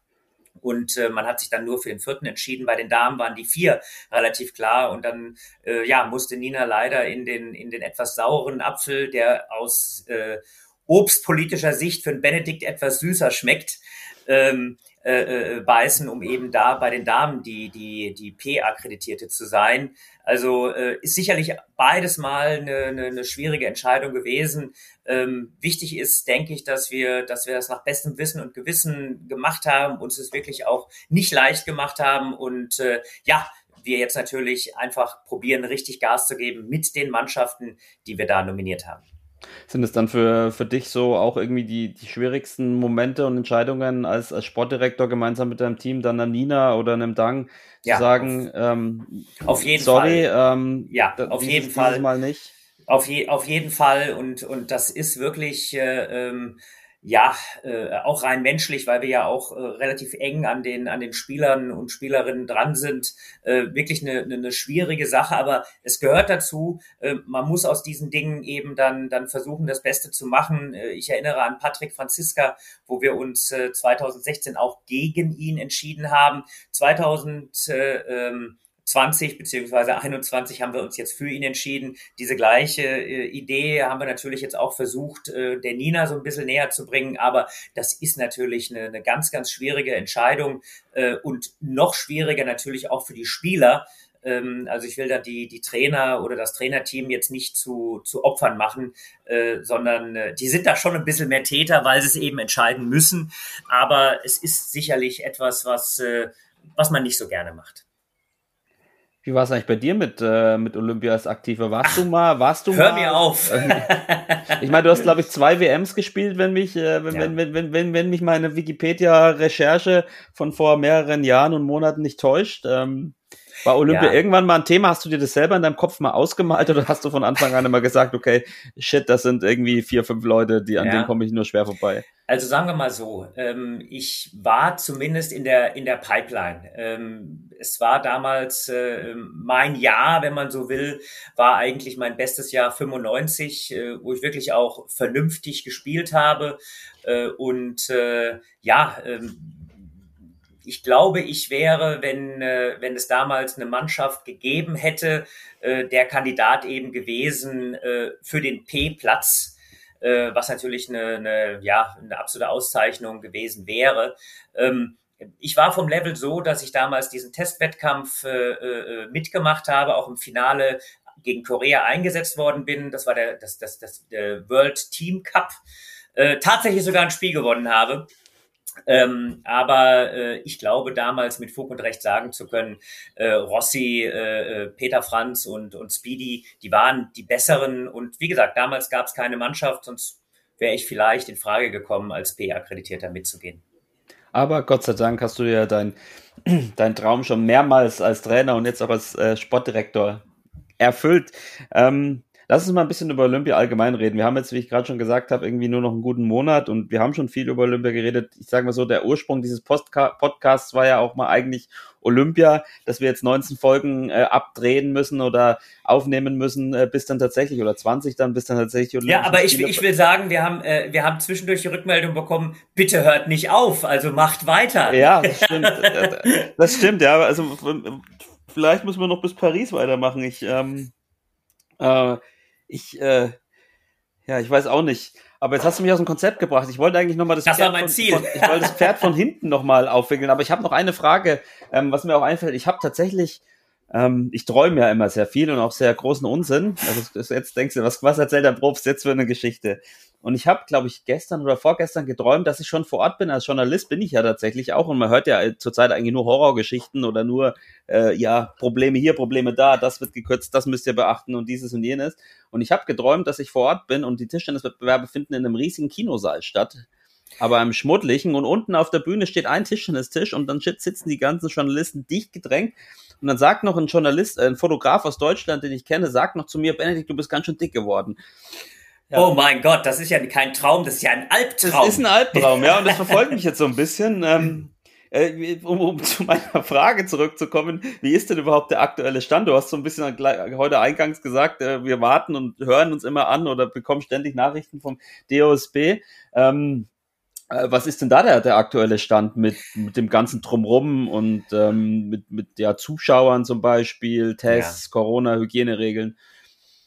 Und äh, man hat sich dann nur für den vierten entschieden. Bei den Damen waren die vier relativ klar. Und dann äh, ja, musste Nina leider in den, in den etwas sauren Apfel, der aus äh, obstpolitischer Sicht für den Benedikt etwas süßer schmeckt, ähm, äh, äh, beißen, um eben da bei den Damen die, die, die P-Akkreditierte zu sein. Also äh, ist sicherlich beides mal eine, eine, eine schwierige Entscheidung gewesen. Ähm, wichtig ist, denke ich, dass wir, dass wir das nach bestem Wissen und Gewissen gemacht haben, uns es wirklich auch nicht leicht gemacht haben und äh, ja, wir jetzt natürlich einfach probieren, richtig Gas zu geben mit den Mannschaften, die wir da nominiert haben. Sind es dann für, für dich so auch irgendwie die, die schwierigsten Momente und Entscheidungen als, als Sportdirektor gemeinsam mit deinem Team, dann an Nina oder einem Dang, zu ja, sagen, auf, ähm, auf jeden sorry, Fall. Ähm, ja, auf dieses, jeden Fall. Mal nicht. Auf, je, auf jeden Fall und, und das ist wirklich äh, ähm, ja, äh, auch rein menschlich, weil wir ja auch äh, relativ eng an den, an den Spielern und Spielerinnen dran sind, äh, wirklich eine, eine, eine schwierige Sache, aber es gehört dazu. Äh, man muss aus diesen Dingen eben dann, dann versuchen, das Beste zu machen. Äh, ich erinnere an Patrick Franziska, wo wir uns äh, 2016 auch gegen ihn entschieden haben. 2000, äh, ähm, 20 beziehungsweise 21 haben wir uns jetzt für ihn entschieden. Diese gleiche äh, Idee haben wir natürlich jetzt auch versucht, äh, der Nina so ein bisschen näher zu bringen. Aber das ist natürlich eine, eine ganz, ganz schwierige Entscheidung äh, und noch schwieriger natürlich auch für die Spieler. Ähm, also ich will da die, die Trainer oder das Trainerteam jetzt nicht zu, zu Opfern machen, äh, sondern äh, die sind da schon ein bisschen mehr Täter, weil sie es eben entscheiden müssen. Aber es ist sicherlich etwas, was, äh, was man nicht so gerne macht. Wie war es eigentlich bei dir mit, äh, mit Olympia als Aktiver? Warst Ach, du mal, warst du hör mal? Hör mir auf. [laughs] ich meine, du hast, glaube ich, zwei WMs gespielt, wenn mich, äh, wenn, ja. wenn, wenn, wenn, wenn, wenn mich meine Wikipedia-Recherche von vor mehreren Jahren und Monaten nicht täuscht. Ähm, war Olympia ja. irgendwann mal ein Thema? Hast du dir das selber in deinem Kopf mal ausgemalt oder hast du von Anfang an immer gesagt, okay, shit, das sind irgendwie vier, fünf Leute, die an ja. denen komme ich nur schwer vorbei? Also sagen wir mal so, ähm, ich war zumindest in der, in der Pipeline. Ähm, es war damals äh, mein Jahr, wenn man so will, war eigentlich mein bestes Jahr 95, äh, wo ich wirklich auch vernünftig gespielt habe. Äh, und äh, ja, ähm, ich glaube, ich wäre, wenn, äh, wenn es damals eine Mannschaft gegeben hätte, äh, der Kandidat eben gewesen äh, für den P-Platz, äh, was natürlich eine, eine, ja, eine absolute Auszeichnung gewesen wäre. Ähm, ich war vom Level so, dass ich damals diesen Testwettkampf äh, äh, mitgemacht habe, auch im Finale gegen Korea eingesetzt worden bin. Das war der, das, das, das, der World Team Cup. Äh, tatsächlich sogar ein Spiel gewonnen habe. Ähm, aber äh, ich glaube damals mit Fug und Recht sagen zu können, äh, Rossi, äh, äh, Peter Franz und, und Speedy, die waren die besseren. Und wie gesagt, damals gab es keine Mannschaft, sonst wäre ich vielleicht in Frage gekommen, als P-Akkreditierter mitzugehen. Aber Gott sei Dank hast du ja dein, [clears throat] dein Traum schon mehrmals als Trainer und jetzt auch als äh, Sportdirektor erfüllt. Ähm, Lass uns mal ein bisschen über Olympia allgemein reden. Wir haben jetzt, wie ich gerade schon gesagt habe, irgendwie nur noch einen guten Monat und wir haben schon viel über Olympia geredet. Ich sage mal so, der Ursprung dieses Postka Podcasts war ja auch mal eigentlich Olympia, dass wir jetzt 19 Folgen äh, abdrehen müssen oder aufnehmen müssen, äh, bis dann tatsächlich, oder 20 dann, bis dann tatsächlich Olympia. Ja, aber ich, ich will sagen, wir haben, äh, wir haben zwischendurch die Rückmeldung bekommen, bitte hört nicht auf, also macht weiter. Ja, das [laughs] stimmt. das stimmt, ja. Also vielleicht müssen wir noch bis Paris weitermachen. Ich, ähm, äh, ich, äh, ja, ich weiß auch nicht. Aber jetzt hast du mich aus dem Konzept gebracht. Ich wollte eigentlich nochmal das, das Pferd war mein von, Ziel. Von, ich wollte das Pferd von hinten nochmal aufwickeln. Aber ich habe noch eine Frage, ähm, was mir auch einfällt. Ich habe tatsächlich, ähm, ich träume ja immer sehr viel und auch sehr großen Unsinn. Also jetzt denkst du, was, was erzählt der Probst jetzt für eine Geschichte? Und ich habe, glaube ich, gestern oder vorgestern geträumt, dass ich schon vor Ort bin. Als Journalist bin ich ja tatsächlich auch. Und man hört ja zurzeit eigentlich nur Horrorgeschichten oder nur, äh, ja, Probleme hier, Probleme da, das wird gekürzt, das müsst ihr beachten und dieses und jenes. Und ich habe geträumt, dass ich vor Ort bin und die Tischtenniswettbewerbe finden in einem riesigen Kinosaal statt. Aber im schmuddlichen und unten auf der Bühne steht ein Tischtennistisch und dann sitzen die ganzen Journalisten dicht gedrängt. Und dann sagt noch ein Journalist, äh, ein Fotograf aus Deutschland, den ich kenne, sagt noch zu mir, Benedikt, du bist ganz schön dick geworden. Ja. Oh mein Gott, das ist ja kein Traum, das ist ja ein Albtraum. Das ist ein Albtraum, ja, und das verfolgt mich jetzt so ein bisschen. [laughs] Ähm, äh, um, um [laughs] zu meiner Frage zurückzukommen, wie ist denn überhaupt der aktuelle Stand? Du hast so ein bisschen heute eingangs gesagt, äh, wir warten und hören uns immer an oder bekommen ständig Nachrichten vom DOSB. Ähm, äh, was ist denn da der, der aktuelle Stand mit, mit dem ganzen Drumrum und ähm, mit, mit ja, Zuschauern zum Beispiel, Tests, ja. Corona, Hygieneregeln?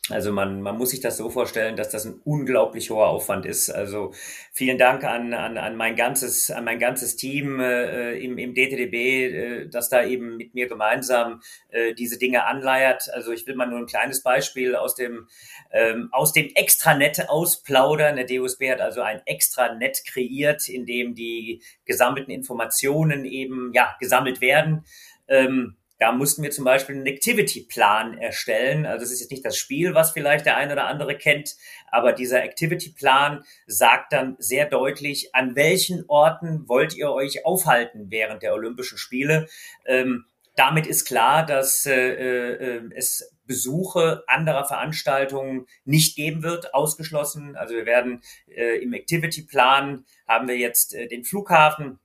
Also man, man muss sich das so vorstellen, dass das ein unglaublich hoher Aufwand ist. Also vielen Dank an, an, an mein ganzes, an mein ganzes Team äh, im, im DTDB, äh, das da eben mit mir gemeinsam äh, diese Dinge anleiert. Also ich will mal nur ein kleines Beispiel aus dem, ähm, aus dem Extranet ausplaudern. Der DUSB hat also ein Extranet kreiert, in dem die gesammelten Informationen eben ja gesammelt werden. Ähm, da mussten wir zum Beispiel einen Activity-Plan erstellen. Also es ist jetzt nicht das Spiel, was vielleicht der eine oder andere kennt, aber dieser Activity-Plan sagt dann sehr deutlich, an welchen Orten wollt ihr euch aufhalten während der Olympischen Spiele. Ähm, damit ist klar, dass äh, äh, es Besuche anderer Veranstaltungen nicht geben wird, ausgeschlossen. Also wir werden äh, im Activity-Plan haben wir jetzt äh, den Flughafen,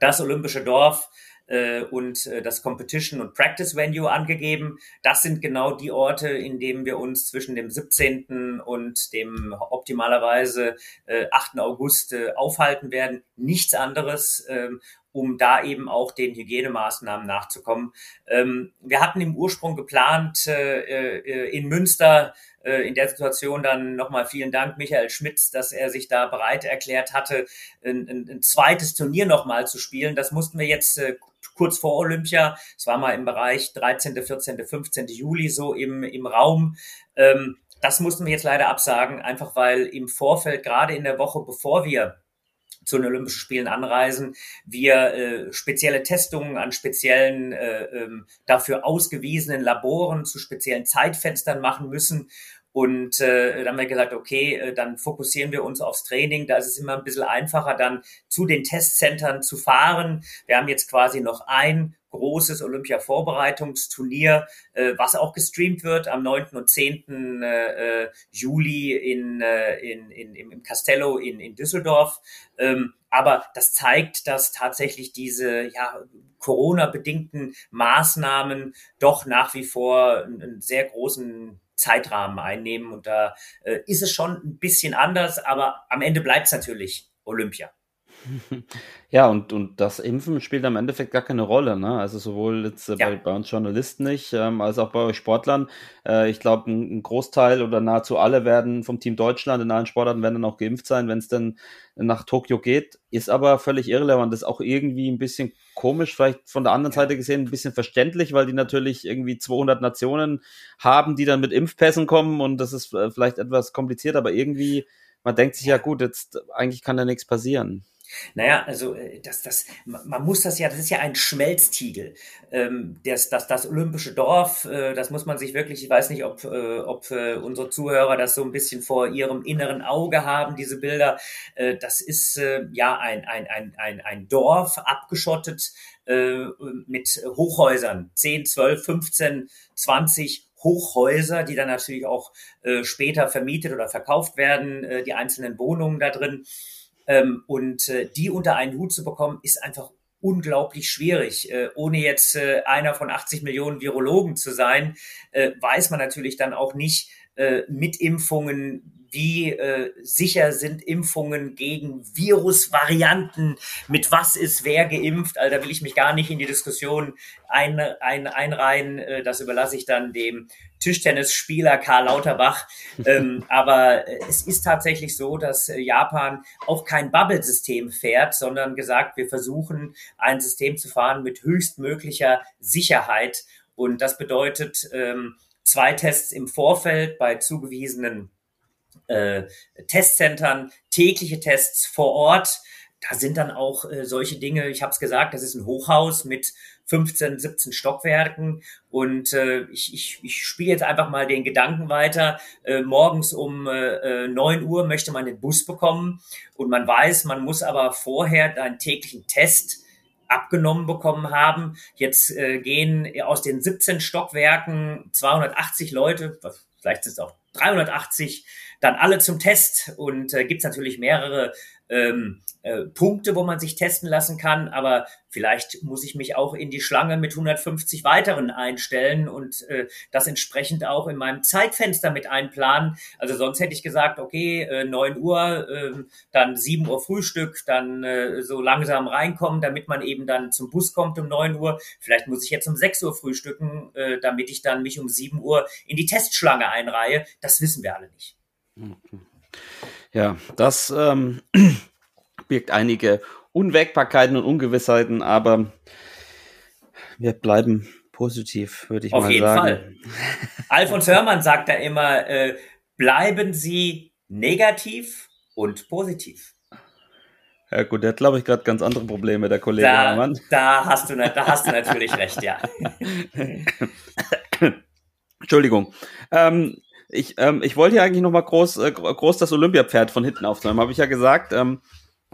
das Olympische Dorf, äh, und äh, das Competition und Practice Venue angegeben. Das sind genau die Orte, in denen wir uns zwischen dem 17. und dem optimalerweise äh, 8. August äh, aufhalten werden. Nichts anderes. Ähm, um da eben auch den Hygienemaßnahmen nachzukommen. Ähm, wir hatten im Ursprung geplant, äh, äh, in Münster äh, in der Situation dann nochmal vielen Dank Michael Schmitz, dass er sich da bereit erklärt hatte, ein, ein, ein zweites Turnier nochmal zu spielen. Das mussten wir jetzt äh, kurz vor Olympia, es war mal im Bereich 13., 14., 15. Juli so im, im Raum. Ähm, das mussten wir jetzt leider absagen, einfach weil im Vorfeld, gerade in der Woche, bevor wir zu den Olympischen Spielen anreisen, wir äh, spezielle Testungen an speziellen, äh, ähm, dafür ausgewiesenen Laboren zu speziellen Zeitfenstern machen müssen. Und äh, dann haben wir gesagt, okay, äh, dann fokussieren wir uns aufs Training. Da ist es immer ein bisschen einfacher, dann zu den Testzentren zu fahren. Wir haben jetzt quasi noch ein großes Olympia-Vorbereitungsturnier, äh, was auch gestreamt wird am 9. und 10. Äh, äh, Juli in, äh, in, in, im Castello in, in Düsseldorf. Ähm, aber das zeigt, dass tatsächlich diese ja, Corona-bedingten Maßnahmen doch nach wie vor einen sehr großen Zeitrahmen einnehmen. Und da äh, ist es schon ein bisschen anders, aber am Ende bleibt es natürlich Olympia. Ja, und, und das Impfen spielt am Endeffekt gar keine Rolle. Ne? Also sowohl jetzt äh, ja. bei, bei, uns Journalisten nicht, ähm, als auch bei euch Sportlern. Äh, ich glaube, ein, ein, Großteil oder nahezu alle werden vom Team Deutschland in allen Sportarten werden dann auch geimpft sein, wenn es denn nach Tokio geht. Ist aber völlig irrelevant. Das ist auch irgendwie ein bisschen komisch, vielleicht von der anderen Seite gesehen ein bisschen verständlich, weil die natürlich irgendwie 200 Nationen haben, die dann mit Impfpässen kommen und das ist äh, vielleicht etwas kompliziert, aber irgendwie, man denkt sich ja gut, jetzt eigentlich kann da nichts passieren. Naja, also äh, das, das, man muss das ja, das ist ja ein Schmelztiegel. Ähm, das, das, das olympische Dorf, äh, das muss man sich wirklich, ich weiß nicht, ob, äh, ob unsere Zuhörer das so ein bisschen vor ihrem inneren Auge haben, diese Bilder. Das ist ja ein, ein, ein, ein, Dorf abgeschottet mit Hochhäusern, 10, 12, 15, 20 Hochhäuser, die dann natürlich auch äh, später vermietet oder verkauft werden, äh, die einzelnen Wohnungen da drin. Ähm, und äh, die unter einen Hut zu bekommen, ist einfach unglaublich schwierig. Äh, ohne jetzt äh, einer von 80 Millionen Virologen zu sein, äh, weiß man natürlich dann auch nicht äh, mit Impfungen, wie äh, sicher sind Impfungen gegen Virusvarianten, mit was ist wer geimpft. Also da will ich mich gar nicht in die Diskussion ein, ein, einreihen. Äh, das überlasse ich dann dem Tischtennisspieler Karl Lauterbach. [laughs] ähm, aber äh, es ist tatsächlich so, dass äh, Japan auch kein Bubble-System fährt, sondern gesagt, wir versuchen ein System zu fahren mit höchstmöglicher Sicherheit. Und das bedeutet ähm, zwei Tests im Vorfeld bei zugewiesenen äh, Testzentren, tägliche Tests vor Ort. Da sind dann auch äh, solche Dinge, ich habe es gesagt, das ist ein Hochhaus mit 15, 17 Stockwerken. Und äh, ich, ich, ich spiele jetzt einfach mal den Gedanken weiter. Äh, morgens um äh, 9 Uhr möchte man den Bus bekommen und man weiß, man muss aber vorher einen täglichen Test abgenommen bekommen haben. Jetzt äh, gehen aus den 17 Stockwerken 280 Leute, vielleicht sind es auch 380, dann alle zum Test und äh, gibt es natürlich mehrere ähm, äh, Punkte, wo man sich testen lassen kann, aber vielleicht muss ich mich auch in die Schlange mit 150 weiteren einstellen und äh, das entsprechend auch in meinem Zeitfenster mit einplanen. Also sonst hätte ich gesagt, okay, äh, 9 Uhr, äh, dann 7 Uhr Frühstück, dann äh, so langsam reinkommen, damit man eben dann zum Bus kommt um 9 Uhr. Vielleicht muss ich jetzt um 6 Uhr frühstücken, äh, damit ich dann mich um 7 Uhr in die Testschlange einreihe. Das wissen wir alle nicht. Ja, das ähm, [clears throat] birgt einige Unwägbarkeiten und Ungewissheiten, aber wir bleiben positiv, würde ich Auf mal sagen. Auf jeden Fall. Alfons Hörmann sagt da immer, äh, bleiben Sie negativ und positiv. Ja gut, der hat, glaube ich, gerade ganz andere Probleme, der Kollege da, Hermann. Da hast, du, da hast du natürlich recht, ja. [laughs] Entschuldigung. Ähm, ich, ähm, ich wollte ja eigentlich noch mal groß, äh, groß das Olympiapferd von hinten aufnehmen. Habe ich ja gesagt, ähm,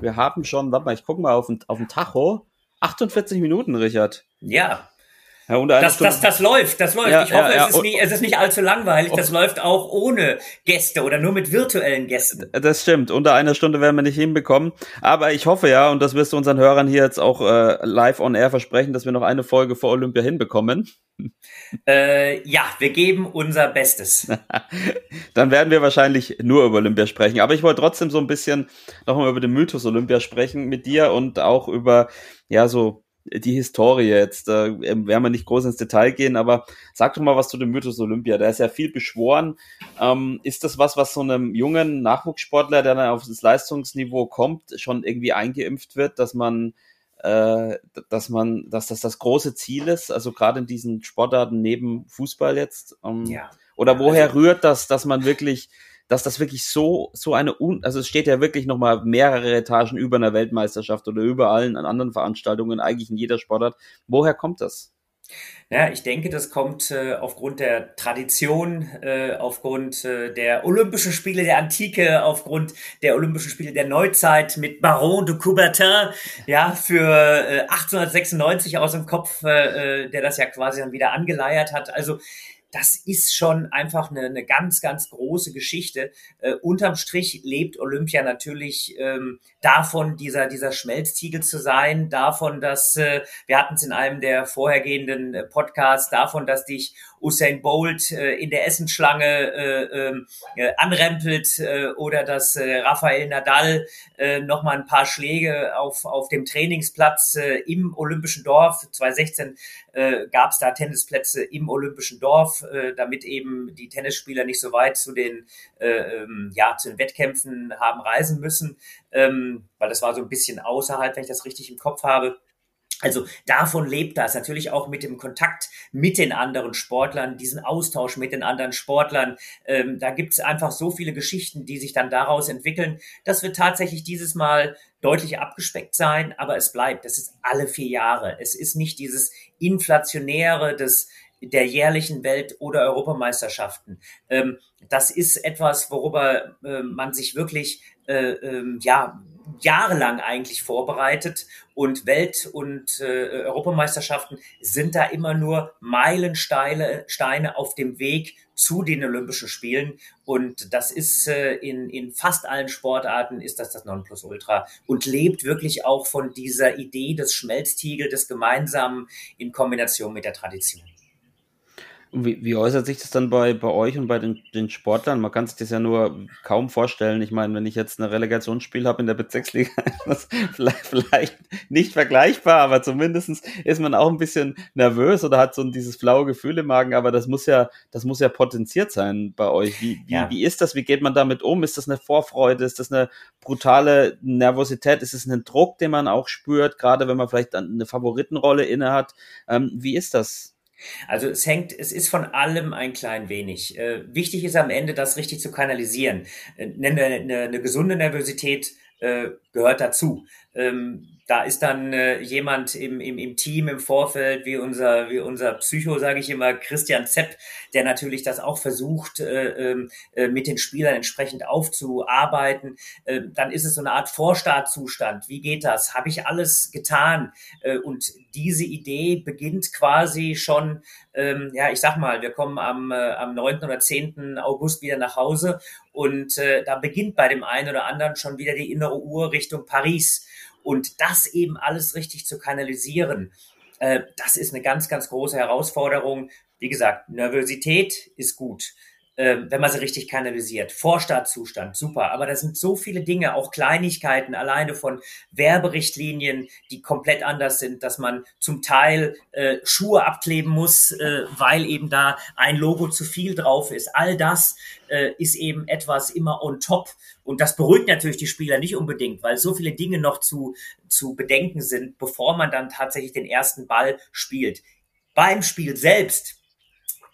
wir haben schon, warte mal, ich gucke mal auf den, auf den Tacho. 48 Minuten, Richard. Ja. Ja, unter das, das, das läuft, das läuft. Ja, ich hoffe, ja, es, ist nicht, es ist nicht allzu langweilig. Das oh. läuft auch ohne Gäste oder nur mit virtuellen Gästen. Das stimmt. Unter einer Stunde werden wir nicht hinbekommen. Aber ich hoffe ja, und das wirst du unseren Hörern hier jetzt auch äh, live on air versprechen, dass wir noch eine Folge vor Olympia hinbekommen. Äh, ja, wir geben unser Bestes. [laughs] Dann werden wir wahrscheinlich nur über Olympia sprechen. Aber ich wollte trotzdem so ein bisschen nochmal über den Mythos Olympia sprechen mit dir und auch über, ja, so die Historie jetzt. Äh, werden wir nicht groß ins Detail gehen, aber sag doch mal was zu dem Mythos Olympia. Da ist ja viel beschworen. Ähm, ist das was, was so einem jungen Nachwuchssportler, der dann auf das Leistungsniveau kommt, schon irgendwie eingeimpft wird, dass man äh, dass man, dass das das große Ziel ist, also gerade in diesen Sportarten neben Fußball jetzt? Ähm, ja. Oder woher also, rührt das, dass man wirklich dass das wirklich so, so eine, Un also es steht ja wirklich nochmal mehrere Etagen über einer Weltmeisterschaft oder über allen anderen Veranstaltungen, eigentlich in jeder Sportart. Woher kommt das? Ja, ich denke, das kommt äh, aufgrund der Tradition, äh, aufgrund äh, der Olympischen Spiele der Antike, aufgrund der Olympischen Spiele der Neuzeit mit Baron de Coubertin, ja, für äh, 1896 aus dem Kopf, äh, äh, der das ja quasi dann wieder angeleiert hat. Also das ist schon einfach eine, eine ganz, ganz große Geschichte. Äh, unterm Strich lebt Olympia natürlich ähm, davon, dieser, dieser Schmelztiegel zu sein, davon, dass, äh, wir hatten es in einem der vorhergehenden äh, Podcasts, davon, dass dich Usain Bolt äh, in der Essensschlange äh, ähm, äh, anrempelt äh, oder dass äh, Rafael Nadal äh, noch mal ein paar Schläge auf, auf dem Trainingsplatz äh, im Olympischen Dorf. 2016 äh, gab es da Tennisplätze im Olympischen Dorf, äh, damit eben die Tennisspieler nicht so weit zu den, äh, ähm, ja, zu den Wettkämpfen haben reisen müssen, ähm, weil das war so ein bisschen außerhalb, wenn ich das richtig im Kopf habe. Also davon lebt das natürlich auch mit dem Kontakt mit den anderen Sportlern, diesen Austausch mit den anderen Sportlern. Ähm, da gibt es einfach so viele Geschichten, die sich dann daraus entwickeln. Das wird tatsächlich dieses Mal deutlich abgespeckt sein, aber es bleibt. Das ist alle vier Jahre. Es ist nicht dieses inflationäre des der jährlichen Welt- oder Europameisterschaften. Ähm, das ist etwas, worüber äh, man sich wirklich äh, ähm, ja jahrelang eigentlich vorbereitet und Welt- und äh, Europameisterschaften sind da immer nur Meilensteine Steine auf dem Weg zu den Olympischen Spielen und das ist äh, in, in fast allen Sportarten ist das das Nonplusultra und lebt wirklich auch von dieser Idee des Schmelztiegel des Gemeinsamen in Kombination mit der Tradition. Wie, wie äußert sich das dann bei, bei euch und bei den, den Sportlern? Man kann sich das ja nur kaum vorstellen. Ich meine, wenn ich jetzt ein Relegationsspiel habe in der Bezirksliga, [laughs] ist das vielleicht, vielleicht nicht vergleichbar, aber zumindest ist man auch ein bisschen nervös oder hat so dieses flaue Gefühl im Magen, aber das muss ja, das muss ja potenziert sein bei euch. Wie, wie, ja. wie ist das? Wie geht man damit um? Ist das eine Vorfreude? Ist das eine brutale Nervosität? Ist es ein Druck, den man auch spürt, gerade wenn man vielleicht eine Favoritenrolle inne hat? Ähm, wie ist das? Also es hängt, es ist von allem ein klein wenig. Äh, wichtig ist am Ende, das richtig zu kanalisieren. Äh, eine, eine, eine gesunde Nervosität äh, gehört dazu. Ähm, da ist dann äh, jemand im, im, im Team im Vorfeld, wie unser, wie unser Psycho, sage ich immer, Christian Zepp, der natürlich das auch versucht, äh, ähm, äh, mit den Spielern entsprechend aufzuarbeiten. Äh, dann ist es so eine Art Vorstartzustand. Wie geht das? Habe ich alles getan? Äh, und diese Idee beginnt quasi schon, ähm, ja, ich sag mal, wir kommen am, äh, am 9. oder 10. August wieder nach Hause und äh, da beginnt bei dem einen oder anderen schon wieder die innere Uhr Richtung Paris. Und das eben alles richtig zu kanalisieren, äh, das ist eine ganz, ganz große Herausforderung. Wie gesagt, Nervosität ist gut wenn man sie richtig kanalisiert. Vorstartzustand, super. Aber da sind so viele Dinge, auch Kleinigkeiten, alleine von Werberichtlinien, die komplett anders sind, dass man zum Teil äh, Schuhe abkleben muss, äh, weil eben da ein Logo zu viel drauf ist. All das äh, ist eben etwas immer on top. Und das beruhigt natürlich die Spieler nicht unbedingt, weil so viele Dinge noch zu, zu bedenken sind, bevor man dann tatsächlich den ersten Ball spielt. Beim Spiel selbst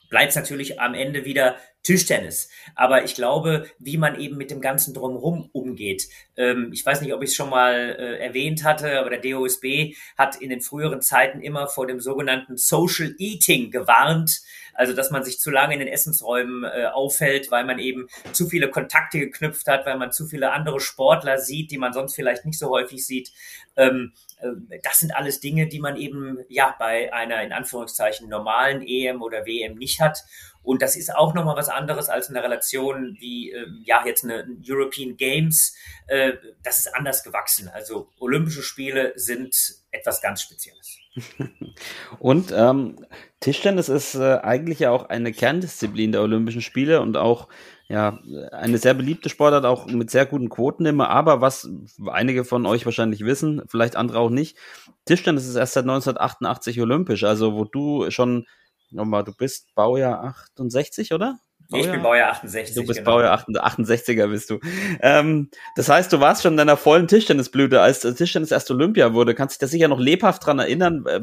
bleibt es natürlich am Ende wieder Tischtennis. Aber ich glaube, wie man eben mit dem ganzen Drumherum umgeht. Ähm, ich weiß nicht, ob ich es schon mal äh, erwähnt hatte, aber der DOSB hat in den früheren Zeiten immer vor dem sogenannten Social Eating gewarnt. Also, dass man sich zu lange in den Essensräumen äh, aufhält, weil man eben zu viele Kontakte geknüpft hat, weil man zu viele andere Sportler sieht, die man sonst vielleicht nicht so häufig sieht. Ähm, äh, das sind alles Dinge, die man eben ja bei einer in Anführungszeichen normalen EM oder WM nicht hat. Und das ist auch nochmal was anderes als eine Relation wie äh, ja jetzt eine European Games. Äh, das ist anders gewachsen. Also Olympische Spiele sind etwas ganz Spezielles. [laughs] und ähm, Tischtennis ist äh, eigentlich ja auch eine Kerndisziplin der Olympischen Spiele und auch ja, eine sehr beliebte Sportart, auch mit sehr guten Quoten immer. Aber was einige von euch wahrscheinlich wissen, vielleicht andere auch nicht, Tischtennis ist erst seit 1988 olympisch. Also, wo du schon, nochmal, du bist Baujahr 68, oder? Baujahr? Ich bin Baujahr 68. Du bist genau. Baujahr 68er bist du. Ähm, das heißt, du warst schon in deiner vollen Tischtennisblüte, als Tischtennis erst Olympia wurde. Kannst dich da sicher noch lebhaft dran erinnern? Äh,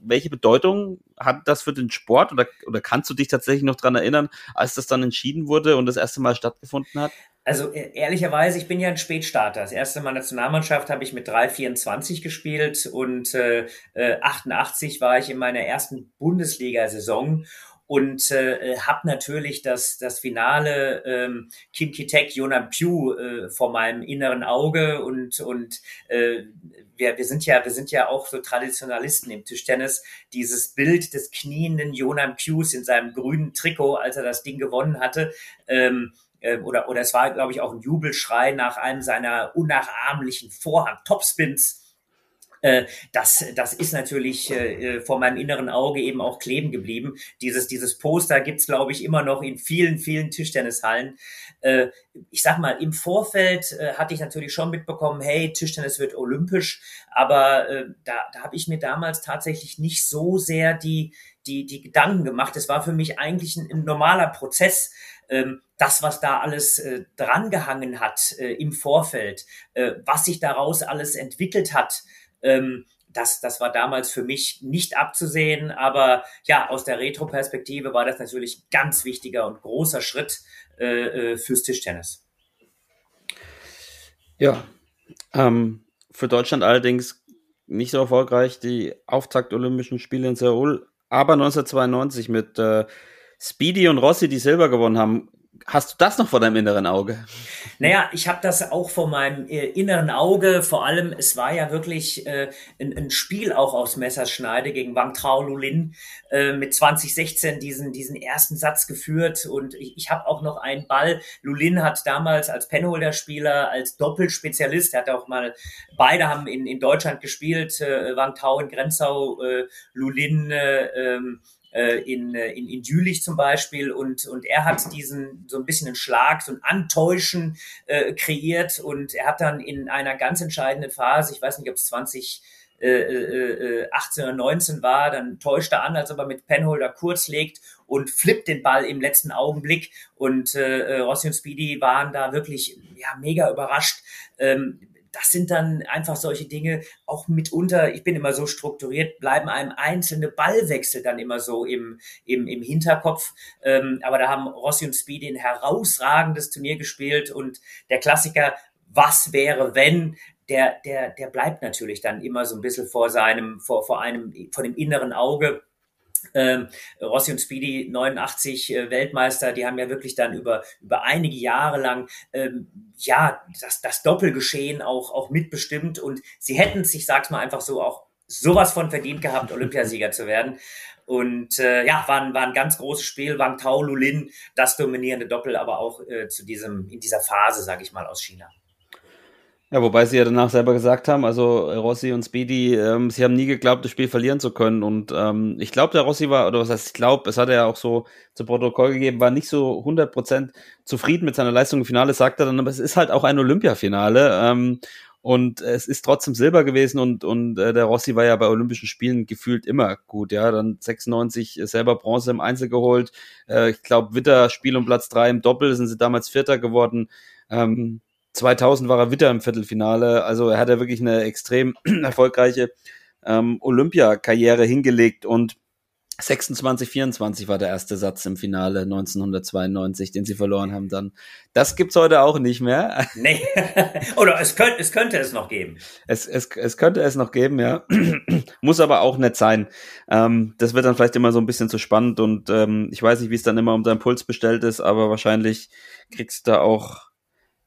welche Bedeutung hat das für den Sport? Oder, oder kannst du dich tatsächlich noch dran erinnern, als das dann entschieden wurde und das erste Mal stattgefunden hat? Also e-, ehrlicherweise, ich bin ja ein Spätstarter. Das erste Mal Nationalmannschaft habe ich mit 3,24 gespielt und äh, 88 äh, war ich in meiner ersten Bundesliga-Saison und äh, habe natürlich das, das Finale ähm, Kim Kitek, Yonam Pyu äh, vor meinem inneren Auge und, und äh, wir, wir sind ja, wir sind ja auch so Traditionalisten im Tischtennis. Dieses Bild des knienden Yonam Pyus in seinem grünen Trikot, als er das Ding gewonnen hatte, ähm, äh, oder, oder es war, glaube ich, auch ein Jubelschrei nach einem seiner unnachahmlichen Vorhand-Topspins äh, das, das ist natürlich äh, vor meinem inneren Auge eben auch kleben geblieben. Dieses, dieses Poster gibt's glaube ich, immer noch in vielen, vielen Tischtennishallen. Äh, ich sag mal, im Vorfeld äh, hatte ich natürlich schon mitbekommen, hey, Tischtennis wird olympisch, aber äh, da, da habe ich mir damals tatsächlich nicht so sehr die, die, die Gedanken gemacht. Es war für mich eigentlich ein, ein normaler Prozess. Ähm, das, was da alles äh, drangehangen hat äh, im Vorfeld, äh, was sich daraus alles entwickelt hat, ähm, das, das war damals für mich nicht abzusehen, aber ja, aus der Retro-Perspektive war das natürlich ein ganz wichtiger und großer Schritt äh, äh, fürs Tischtennis. Ja, ähm, für Deutschland allerdings nicht so erfolgreich die Auftakt Olympischen Spiele in Seoul, aber 1992 mit äh, Speedy und Rossi, die Silber gewonnen haben, Hast du das noch vor deinem inneren Auge? Naja, ich habe das auch vor meinem äh, inneren Auge. Vor allem, es war ja wirklich äh, ein, ein, Spiel auch aus Messerschneide gegen Wang Trao Lulin äh, mit 2016 diesen, diesen ersten Satz geführt. Und ich, ich habe auch noch einen Ball. Lulin hat damals als Penholder-Spieler, als Doppelspezialist, er hat auch mal, beide haben in, in Deutschland gespielt, äh, Wang Tao in Grenzau, äh, Lulin äh, äh, in, äh, in, in Jülich zum Beispiel und, und er hat diesen so ein bisschen einen Schlag, so ein Antäuschen äh, kreiert und er hat dann in einer ganz entscheidenden Phase, ich weiß nicht, ob es 20 äh, äh, 18 oder 19 war, dann täuscht er an, als ob er mit Penholder kurz legt und flippt den Ball im letzten Augenblick. Und äh, Rossi und Speedy waren da wirklich ja, mega überrascht. Ähm, das sind dann einfach solche Dinge, auch mitunter, ich bin immer so strukturiert, bleiben einem einzelne Ballwechsel dann immer so im, im, im Hinterkopf. Ähm, aber da haben Rossi und Speedy ein herausragendes Turnier gespielt und der Klassiker, was wäre, wenn, der, der, der bleibt natürlich dann immer so ein bisschen vor seinem, vor, vor einem, vor dem inneren Auge. Ähm, Rossi und Speedy 89 äh, Weltmeister, die haben ja wirklich dann über über einige Jahre lang ähm, ja das das Doppelgeschehen auch auch mitbestimmt und sie hätten es, ich sag's mal einfach so auch sowas von verdient gehabt, Olympiasieger zu werden. Und äh, ja, war ein, war ein ganz großes Spiel. Wang Tao, Lulin, das dominierende Doppel, aber auch äh, zu diesem, in dieser Phase, sage ich mal, aus China. Ja, wobei sie ja danach selber gesagt haben, also Rossi und Speedy, ähm, sie haben nie geglaubt, das Spiel verlieren zu können. Und ähm, ich glaube, der Rossi war, oder was heißt, ich glaube, es hat er ja auch so zu Protokoll gegeben, war nicht so 100% zufrieden mit seiner Leistung im Finale, sagt er dann, aber es ist halt auch ein Olympiafinale. Ähm, und es ist trotzdem Silber gewesen und, und äh, der Rossi war ja bei Olympischen Spielen gefühlt immer gut, ja. Dann 96 selber Bronze im Einzel geholt. Äh, ich glaube, Witter Spiel um Platz drei im Doppel sind sie damals Vierter geworden. Ähm, 2000 war er wieder im Viertelfinale. Also er hat ja wirklich eine extrem [clears throat] erfolgreiche ähm, Olympiakarriere hingelegt und 26, 24 war der erste Satz im Finale 1992, den sie verloren haben dann. Das gibt's heute auch nicht mehr. [laughs] Nee. [laughs] Oder es könnte, es könnte es noch geben. Es, es, es könnte es noch geben, ja. [clears throat] Muss aber auch nicht sein. Ähm, das wird dann vielleicht immer so ein bisschen zu spannend und ähm, ich weiß nicht, wie es dann immer um deinen Puls bestellt ist, aber wahrscheinlich kriegst du da auch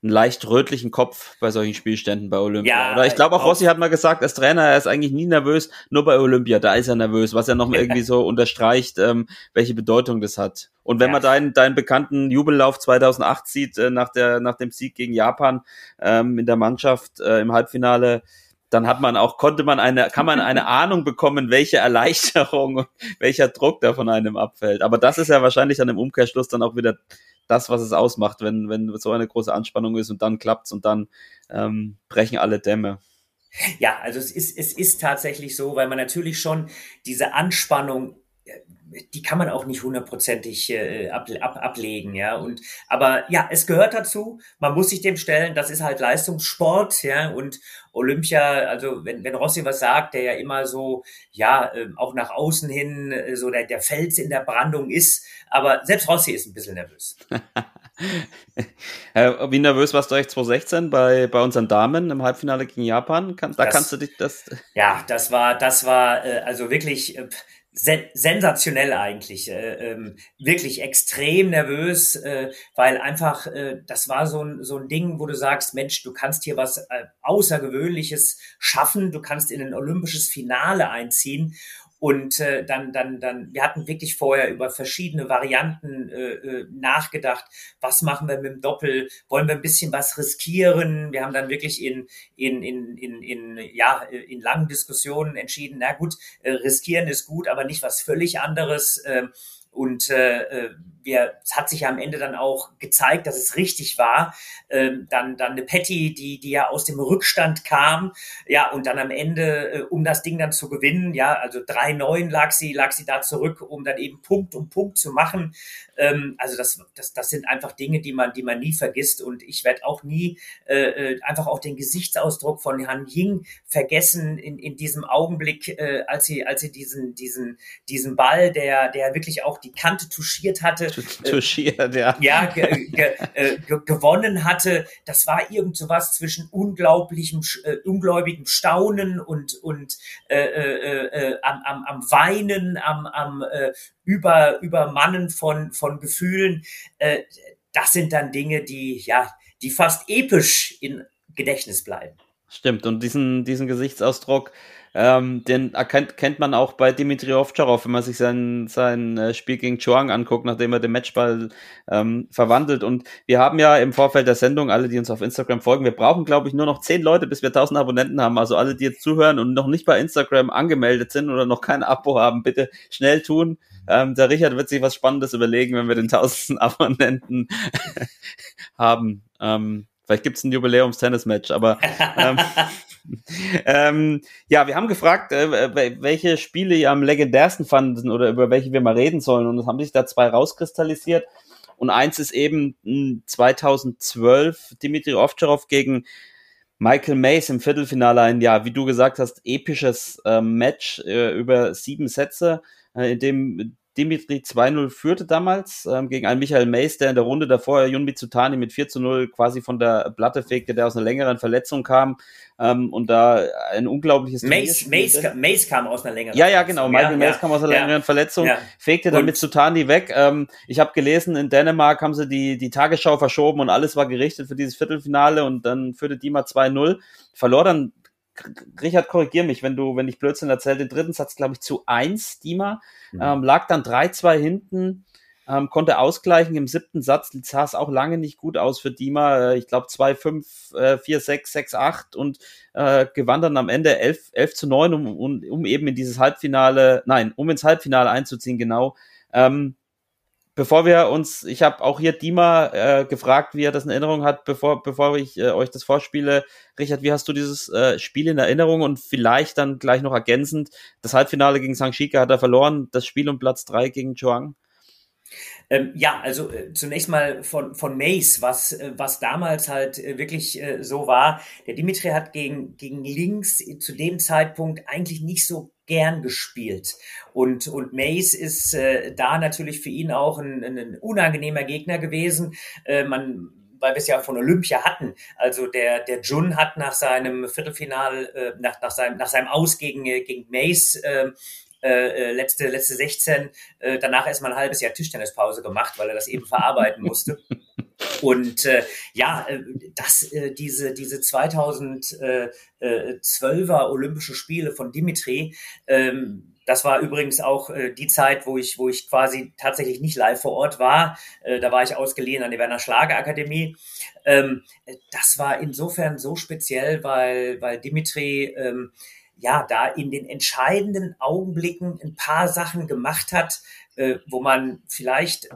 einen leicht rötlichen Kopf bei solchen Spielständen bei Olympia. Ja, Oder ich glaube auch, Rossi hat mal gesagt, als Trainer, er ist eigentlich nie nervös, nur bei Olympia, da ist er nervös, was er noch irgendwie so unterstreicht, ähm, welche Bedeutung das hat. Und wenn ja. man deinen, deinen bekannten Jubellauf 2008 sieht, äh, nach, der, nach dem Sieg gegen Japan ähm, in der Mannschaft äh, im Halbfinale, dann hat man auch, konnte man eine, kann man eine [laughs] Ahnung bekommen, welche Erleichterung und welcher Druck da von einem abfällt. Aber das ist ja wahrscheinlich dann im Umkehrschluss dann auch wieder das, was es ausmacht, wenn, wenn so eine große Anspannung ist und dann klappt's und dann ähm, brechen alle Dämme. Ja, also es ist, es ist tatsächlich so, weil man natürlich schon diese Anspannung die kann man auch nicht hundertprozentig äh, ab, ab, ablegen, ja. Und aber ja, es gehört dazu. Man muss sich dem stellen. Das ist halt Leistungssport, ja. Und Olympia, also wenn, wenn Rossi was sagt, der ja immer so, ja, äh, auch nach außen hin äh, so der, der Fels in der Brandung ist. Aber selbst Rossi ist ein bisschen nervös. [laughs] Wie nervös warst du eigentlich 2016 bei, bei unseren Damen im Halbfinale gegen Japan? da das, kannst du dich das. Ja, das war, das war äh, also wirklich. Äh, sen sensationell eigentlich, äh, ähm, wirklich extrem nervös, äh, weil einfach äh, das war so ein, so ein Ding, wo du sagst, Mensch, du kannst hier was äh, Außergewöhnliches schaffen, du kannst in ein olympisches Finale einziehen und äh, dann, dann, dann, wir hatten wirklich vorher über verschiedene Varianten äh, äh, nachgedacht. Was machen wir mit dem Doppel? Wollen wir ein bisschen was riskieren? Wir haben dann wirklich in, in, in, in, in, ja, in langen Diskussionen entschieden, na gut, äh, riskieren ist gut, aber nicht was völlig anderes. Äh, und äh, äh, wir, es hat sich ja am Ende dann auch gezeigt, dass es richtig war. Ähm, dann, dann eine Patty, die, die ja aus dem Rückstand kam, ja, und dann am Ende, äh, um das Ding dann zu gewinnen, ja, also 3-9 lag sie, lag sie da zurück, um dann eben Punkt um Punkt zu machen. Ähm, also das, das, das sind einfach Dinge, die man, die man nie vergisst. Und ich werde auch nie äh, äh, einfach auch den Gesichtsausdruck von Han Ying vergessen in, in diesem Augenblick, äh, als sie, als sie diesen, diesen, diesen Ball, der, der wirklich auch die Kante touchiert hatte, äh, touchiert, ja, ja ge, ge, äh, ge, gewonnen hatte. Das war irgend so was zwischen unglaublichem, äh, ungläubigem Staunen und und äh, äh, äh, am, am, am Weinen, am, am äh, über Übermannen von von Gefühlen. Äh, das sind dann Dinge, die ja, die fast episch in Gedächtnis bleiben. Stimmt und diesen diesen Gesichtsausdruck ähm, den erkennt, kennt man auch bei Dimitri Ovtcharov, wenn man sich sein, sein äh, Spiel gegen Chuang anguckt, nachdem er den Matchball ähm, verwandelt. Und wir haben ja im Vorfeld der Sendung, alle, die uns auf Instagram folgen, wir brauchen, glaube ich, nur noch zehn Leute, bis wir 1000 Abonnenten haben. Also alle, die jetzt zuhören und noch nicht bei Instagram angemeldet sind oder noch kein Abo haben, bitte schnell tun. Ähm, der Richard wird sich was Spannendes überlegen, wenn wir den 1000. [laughs] Abonnenten [laughs] haben. Ähm, vielleicht gibt's ein Jubiläums-Tennis-Match, aber ähm, [laughs] ähm, ja, wir haben gefragt, äh, welche Spiele ihr am legendärsten fanden oder über welche wir mal reden sollen. Und es haben sich da zwei rauskristallisiert. Und eins ist eben 2012 Dimitri Ovtcharov gegen Michael Mays im Viertelfinale ein, ja, wie du gesagt hast, episches äh, Match äh, über sieben Sätze, äh, in dem Dimitri 2-0 führte damals ähm, gegen einen Michael Mays, der in der Runde davor Jun Mitsutani mit 4 0 quasi von der Platte fegte, der aus einer längeren Verletzung kam. Ähm, und da ein unglaubliches Mace, Mace, Mace kam aus einer längeren Ja, ja, genau. Michael ja, ja, kam aus einer ja, längeren Verletzung, fegte dann und Mitsutani weg. Ähm, ich habe gelesen, in Dänemark haben sie die, die Tagesschau verschoben und alles war gerichtet für dieses Viertelfinale und dann führte Dima 2-0, verlor dann Richard, korrigier mich, wenn du, wenn ich Blödsinn erzähle, den dritten Satz, glaube ich, zu eins, Dima, mhm. ähm, lag dann 3-2 hinten, ähm, konnte ausgleichen im siebten Satz, sah es auch lange nicht gut aus für Dima, äh, ich glaube 2-5, äh, 4-6, 6-8 und äh, gewann dann am Ende 11, 11 zu 9, um, um, um eben in dieses Halbfinale, nein, um ins Halbfinale einzuziehen, genau. Ähm, bevor wir uns, ich habe auch hier Dima äh, gefragt, wie er das in Erinnerung hat, bevor, bevor ich äh, euch das vorspiele. Richard, wie hast du dieses äh, Spiel in Erinnerung und vielleicht dann gleich noch ergänzend, das Halbfinale gegen St. Shika hat er verloren, das Spiel um Platz drei gegen Chuang? Ähm, ja, also äh, zunächst mal von, von Mace, was, äh, was damals halt äh, wirklich äh, so war. Der Dimitri hat gegen, gegen links zu dem Zeitpunkt eigentlich nicht so gern gespielt. Und, und Mace ist äh, da natürlich für ihn auch ein, ein unangenehmer Gegner gewesen. Äh, man weil wir es ja von Olympia hatten. Also der, der Jun hat nach seinem Viertelfinal, äh, nach, nach, seinem, nach seinem Aus gegen, äh, gegen Mace äh, äh, letzte, letzte 16, äh, danach erstmal ein halbes Jahr Tischtennispause gemacht, weil er das eben verarbeiten musste. [laughs] Und äh, ja, äh, das, äh, diese, diese 2012er Olympische Spiele von Dimitri, ähm, das war übrigens auch äh, die Zeit, wo ich, wo ich quasi tatsächlich nicht live vor Ort war. Äh, da war ich ausgeliehen an die Werner Schlager Akademie. Ähm, das war insofern so speziell, weil, weil Dimitri ähm, ja da in den entscheidenden Augenblicken ein paar Sachen gemacht hat, äh, wo man vielleicht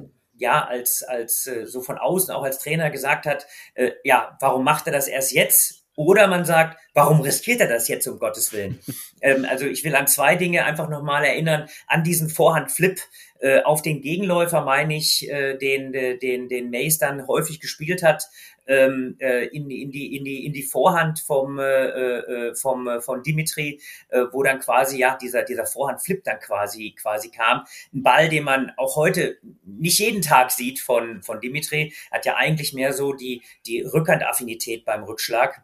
ja als als äh, so von außen auch als Trainer gesagt hat, äh, ja, warum macht er das erst jetzt? Oder man sagt, warum riskiert er das jetzt um Gottes Willen? [laughs] ähm, also ich will an zwei Dinge einfach nochmal erinnern. An diesen Vorhandflip äh, auf den Gegenläufer, meine ich, äh, den, äh, den, den Mace dann häufig gespielt hat, ähm, äh, in, in, die, in, die, in die Vorhand vom, äh, äh, vom, äh, von Dimitri, äh, wo dann quasi, ja, dieser, dieser Vorhandflip dann quasi, quasi kam. Ein Ball, den man auch heute nicht jeden Tag sieht von, von Dimitri, hat ja eigentlich mehr so die, die Rückhandaffinität beim Rückschlag.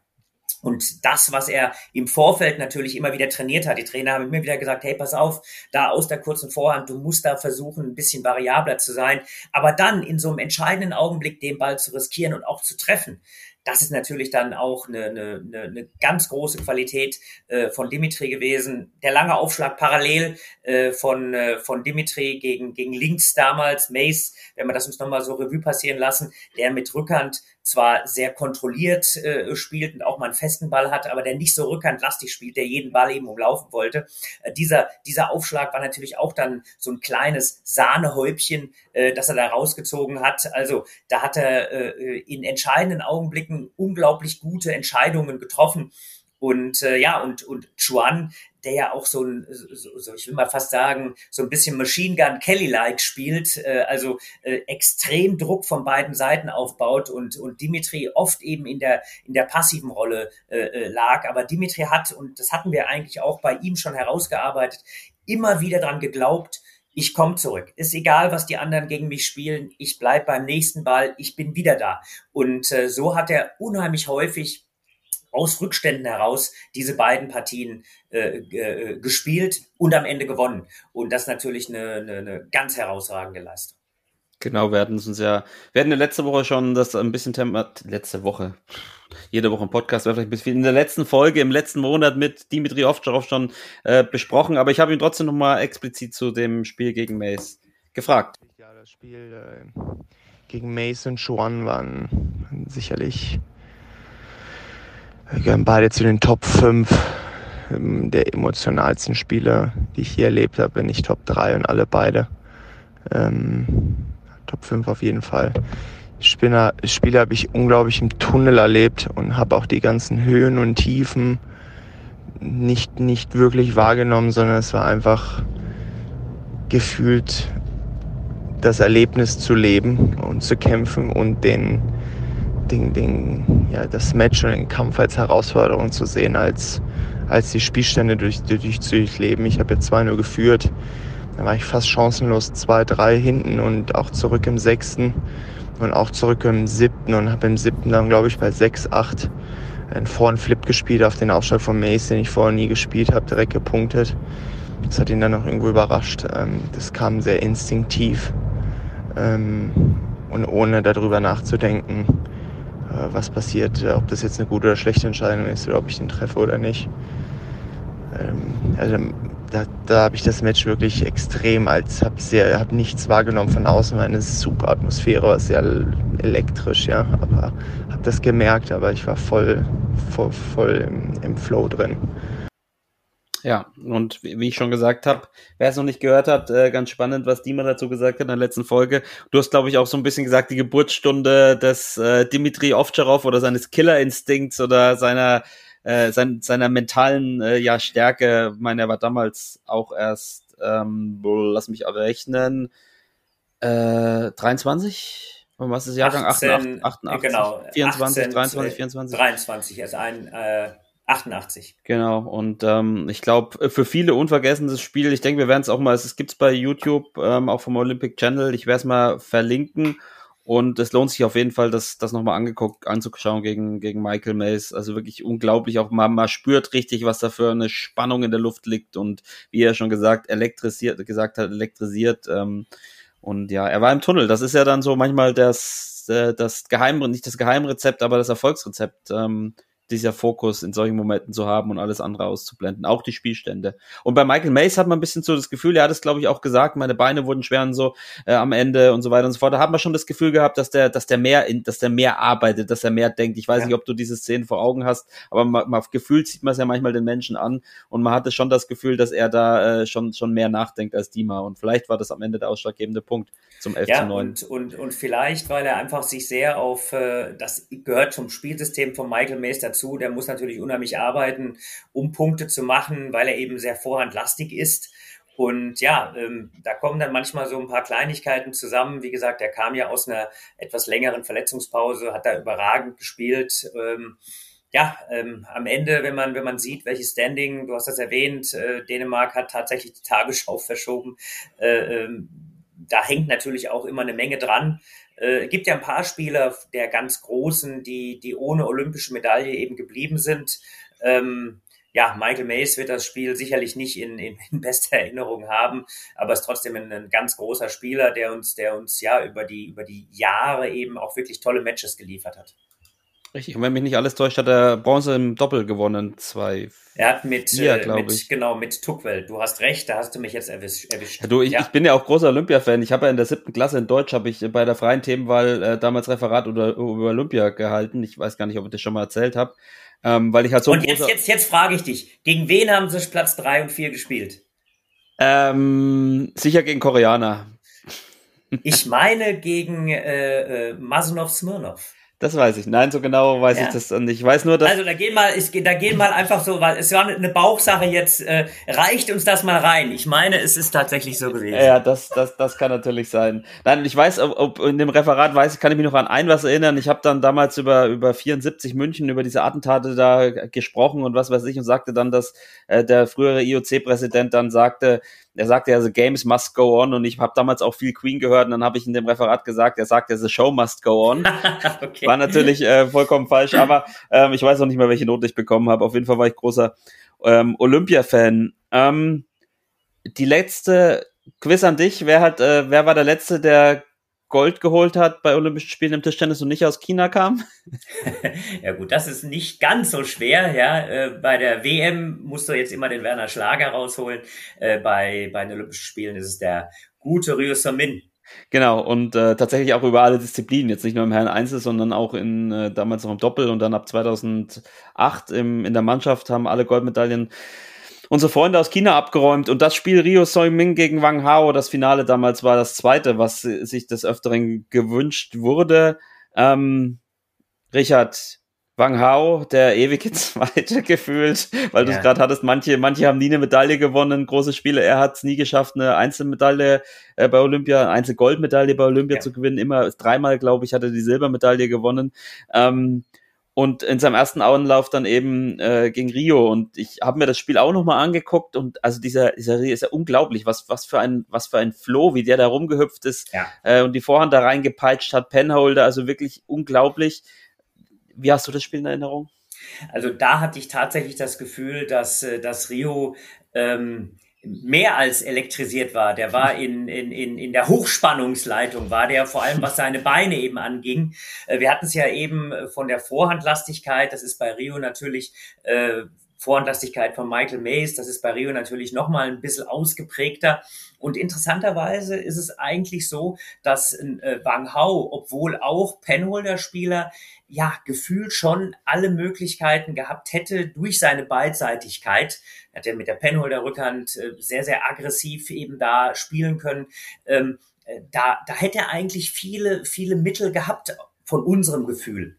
Und das, was er im Vorfeld natürlich immer wieder trainiert hat, die Trainer haben immer wieder gesagt, hey, pass auf, da aus der kurzen Vorhand, du musst da versuchen, ein bisschen variabler zu sein. Aber dann in so einem entscheidenden Augenblick den Ball zu riskieren und auch zu treffen, das ist natürlich dann auch eine, eine, eine ganz große Qualität äh, von Dimitri gewesen. Der lange Aufschlag parallel äh, von, äh, von Dimitri gegen, gegen links damals, Mace, wenn wir das uns nochmal so Revue passieren lassen, der mit Rückhand zwar sehr kontrolliert äh, spielt und auch mal einen festen Ball hat, aber der nicht so rückhandlastig spielt, der jeden Ball eben umlaufen wollte. Äh, dieser, dieser Aufschlag war natürlich auch dann so ein kleines Sahnehäubchen, äh, das er da rausgezogen hat. Also da hat er äh, in entscheidenden Augenblicken unglaublich gute Entscheidungen getroffen. Und äh, ja, und, und Chuan, der ja auch so ein, so, so, ich will mal fast sagen, so ein bisschen Machine Gun Kelly-like spielt, äh, also äh, extrem Druck von beiden Seiten aufbaut und, und Dimitri oft eben in der, in der passiven Rolle äh, äh, lag. Aber Dimitri hat, und das hatten wir eigentlich auch bei ihm schon herausgearbeitet, immer wieder dran geglaubt, ich komme zurück. Ist egal, was die anderen gegen mich spielen. Ich bleib beim nächsten Ball. Ich bin wieder da. Und äh, so hat er unheimlich häufig aus Rückständen heraus diese beiden Partien äh, äh, gespielt und am Ende gewonnen. Und das ist natürlich eine, eine, eine ganz herausragende Leistung. Genau, wir hatten uns ja, wir hatten ja letzte Woche schon das ein bisschen Thema, letzte Woche, jede Woche im Podcast, vielleicht ein bisschen in der letzten Folge, im letzten Monat mit Dimitri Ovtcharov schon äh, besprochen, aber ich habe ihn trotzdem nochmal explizit zu dem Spiel gegen Mace gefragt. Ja, das Spiel äh, gegen Mace und Chuan waren sicherlich wir gehören beide zu den Top 5 ähm, der emotionalsten Spiele, die ich hier erlebt habe, wenn nicht Top 3 und alle beide. Ähm, Top 5 auf jeden Fall. Spieler, Spiele habe ich unglaublich im Tunnel erlebt und habe auch die ganzen Höhen und Tiefen nicht, nicht wirklich wahrgenommen, sondern es war einfach gefühlt das Erlebnis zu leben und zu kämpfen und den, den, den, ja, das Match und den Kampf als Herausforderung zu sehen, als, als die Spielstände durch, durch, durchleben. Ich habe jetzt 2-0 geführt, da war ich fast chancenlos 2-3 hinten und auch zurück im sechsten und auch zurück im siebten und habe im siebten dann, glaube ich, bei 6-8 einen Vorn-Flip gespielt auf den Aufschlag von Mace, den ich vorher nie gespielt habe, direkt gepunktet. Das hat ihn dann noch irgendwo überrascht. Ähm, das kam sehr instinktiv ähm, und ohne darüber nachzudenken, äh, was passiert, ob das jetzt eine gute oder schlechte Entscheidung ist oder ob ich den treffe oder nicht. Ähm, also da, da habe ich das Match wirklich extrem als habe habe nichts wahrgenommen von außen war eine super Atmosphäre war sehr elektrisch ja aber habe das gemerkt aber ich war voll voll, voll im, im Flow drin ja, und wie ich schon gesagt habe, wer es noch nicht gehört hat, äh, ganz spannend, was Dima dazu gesagt hat in der letzten Folge. Du hast, glaube ich, auch so ein bisschen gesagt, die Geburtsstunde des äh, Dimitri Ovtcharov oder seines Killerinstinkts oder seiner äh, sein, seiner mentalen äh, ja, Stärke. Ich meine, er war damals auch erst, ähm, lass mich rechnen, äh, 23? Was ist Jahrgang? 18, 88, 88, genau, 24, 18, 23, 24? 23, also ein, äh, 88. Genau, und ähm, ich glaube, für viele unvergessenes Spiel, ich denke, wir werden es auch mal, es gibt es bei YouTube, ähm, auch vom Olympic Channel, ich werde es mal verlinken und es lohnt sich auf jeden Fall, das, das nochmal angeguckt, anzuschauen gegen, gegen Michael Mays. Also wirklich unglaublich. Auch man, man spürt richtig, was da für eine Spannung in der Luft liegt und wie er schon gesagt, elektrisiert, gesagt hat, elektrisiert. Ähm, und ja, er war im Tunnel. Das ist ja dann so manchmal das, äh, das Geheim, nicht das Geheimrezept, aber das Erfolgsrezept. Ähm, dieser Fokus in solchen Momenten zu haben und alles andere auszublenden, auch die Spielstände. Und bei Michael Mays hat man ein bisschen so das Gefühl, er hat es glaube ich auch gesagt, meine Beine wurden schwer und so äh, am Ende und so weiter und so fort. Da hat man schon das Gefühl gehabt, dass der, dass der mehr, in, dass der mehr arbeitet, dass er mehr denkt. Ich weiß ja. nicht, ob du diese Szenen vor Augen hast, aber man, man gefühlt sieht man es ja manchmal den Menschen an und man hatte schon das Gefühl, dass er da äh, schon schon mehr nachdenkt als Dima und vielleicht war das am Ende der ausschlaggebende Punkt zum 11 ja, zu 9. Und, und, und vielleicht, weil er einfach sich sehr auf, äh, das gehört zum Spielsystem von Michael Mays dazu, der muss natürlich unheimlich arbeiten, um Punkte zu machen, weil er eben sehr vorhandlastig ist. Und ja, ähm, da kommen dann manchmal so ein paar Kleinigkeiten zusammen. Wie gesagt, er kam ja aus einer etwas längeren Verletzungspause, hat da überragend gespielt. Ähm, ja, ähm, am Ende, wenn man, wenn man sieht, welches Standing, du hast das erwähnt, äh, Dänemark hat tatsächlich die Tagesschau verschoben. Äh, ähm, da hängt natürlich auch immer eine Menge dran. Äh, gibt ja ein paar Spieler der ganz Großen, die, die ohne olympische Medaille eben geblieben sind. Ähm, ja, Michael Mays wird das Spiel sicherlich nicht in, in, [laughs] in bester Erinnerung haben, aber ist trotzdem ein, ein, ganz großer Spieler, der uns, der uns ja über die, über die Jahre eben auch wirklich tolle Matches geliefert hat. Richtig, und wenn mich nicht alles täuscht, hat er Bronze im Doppel gewonnen, zwei. Er hat mit, vier, äh, mit ich. genau, mit Tuckwell. Du hast recht, da hast du mich jetzt erwischt. Ja, du, ich, ja. ich bin ja auch großer Olympia-Fan. Ich habe ja in der siebten Klasse in Deutsch, habe ich bei der freien Themenwahl äh, damals Referat oder, über Olympia gehalten. Ich weiß gar nicht, ob ich das schon mal erzählt habe. Ähm, weil ich halt so und jetzt, jetzt, jetzt frage ich dich, gegen wen haben sie Platz drei und vier gespielt? Ähm, sicher gegen Koreaner. Ich meine gegen äh, äh, Masunov Smirnov. Das weiß ich. Nein, so genau weiß ja. ich das nicht. Ich weiß nur, dass. Also da gehen mal, ich, da gehen mal einfach so, weil es war eine Bauchsache jetzt. Äh, reicht uns das mal rein? Ich meine, es ist tatsächlich so gewesen. Ja, das, das, das kann natürlich sein. Nein, ich weiß, ob, ob in dem Referat weiß ich, kann ich mich noch an ein was erinnern. Ich habe dann damals über über 74 München über diese Attentate da gesprochen und was weiß ich und sagte dann, dass äh, der frühere IOC-Präsident dann sagte, er sagte ja, the games must go on und ich habe damals auch viel Queen gehört und dann habe ich in dem Referat gesagt, er sagte, the show must go on. [laughs] okay. War natürlich äh, vollkommen falsch, aber ähm, ich weiß auch nicht mehr, welche Note ich bekommen habe. Auf jeden Fall war ich großer ähm, Olympia-Fan. Ähm, die letzte Quiz an dich, wer hat, äh, wer war der letzte, der Gold geholt hat bei Olympischen Spielen im Tischtennis und nicht aus China kam? [laughs] ja gut, das ist nicht ganz so schwer. Ja, äh, bei der WM musst du jetzt immer den Werner Schlager rausholen. Äh, bei bei den Olympischen Spielen ist es der gute Ryo Min. Genau, und äh, tatsächlich auch über alle Disziplinen, jetzt nicht nur im Herren Einzel, sondern auch in äh, damals noch im Doppel und dann ab 2008 im, in der Mannschaft haben alle Goldmedaillen unsere Freunde aus China abgeräumt. Und das Spiel Rio Soiming gegen Wang Hao, das Finale damals war das zweite, was sich des Öfteren gewünscht wurde. Ähm, Richard, Wang Hao, der ewige Zweite [laughs] gefühlt, weil ja. du es gerade hattest, manche, manche haben nie eine Medaille gewonnen, große Spiele, er hat es nie geschafft, eine Einzelmedaille äh, bei Olympia, eine Einzelgoldmedaille bei Olympia ja. zu gewinnen, immer dreimal, glaube ich, hat er die Silbermedaille gewonnen. Ähm, und in seinem ersten Auenlauf dann eben äh, gegen Rio. Und ich habe mir das Spiel auch nochmal angeguckt. Und also dieser dieser Rio ist ja unglaublich was was für ein was für ein Flow wie der da rumgehüpft ist ja. äh, und die Vorhand da reingepeitscht hat. Penholder also wirklich unglaublich. Wie hast du das Spiel in Erinnerung? Also da hatte ich tatsächlich das Gefühl dass äh, dass Rio ähm, mehr als elektrisiert war. Der war in, in, in, in der Hochspannungsleitung, war der vor allem, was seine Beine eben anging. Äh, wir hatten es ja eben von der Vorhandlastigkeit, das ist bei Rio natürlich äh, Vorhandlastigkeit von Michael Mays, das ist bei Rio natürlich nochmal ein bisschen ausgeprägter. Und interessanterweise ist es eigentlich so, dass äh, Wang Hao, obwohl auch Penholder-Spieler, ja, gefühlt schon alle Möglichkeiten gehabt hätte durch seine Beidseitigkeit. Hat er mit der Penholder-Rückhand äh, sehr, sehr aggressiv eben da spielen können. Ähm, äh, da, da hätte er eigentlich viele, viele Mittel gehabt von unserem Gefühl.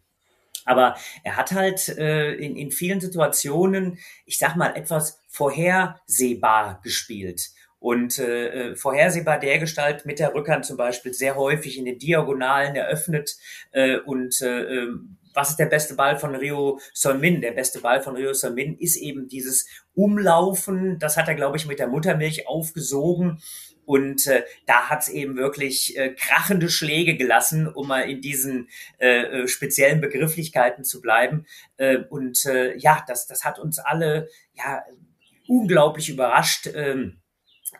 Aber er hat halt äh, in, in vielen Situationen, ich sag mal, etwas vorhersehbar gespielt und äh, äh, vorhersehbar dergestalt mit der Rückhand zum Beispiel sehr häufig in den Diagonalen eröffnet äh, und äh, ähm, was ist der beste Ball von Rio Solmin? Der beste Ball von Rio Solmin ist eben dieses Umlaufen. Das hat er, glaube ich, mit der Muttermilch aufgesogen. Und äh, da hat's eben wirklich äh, krachende Schläge gelassen, um mal in diesen äh, äh, speziellen Begrifflichkeiten zu bleiben. Äh, und äh, ja, das, das hat uns alle ja unglaublich überrascht. Ähm,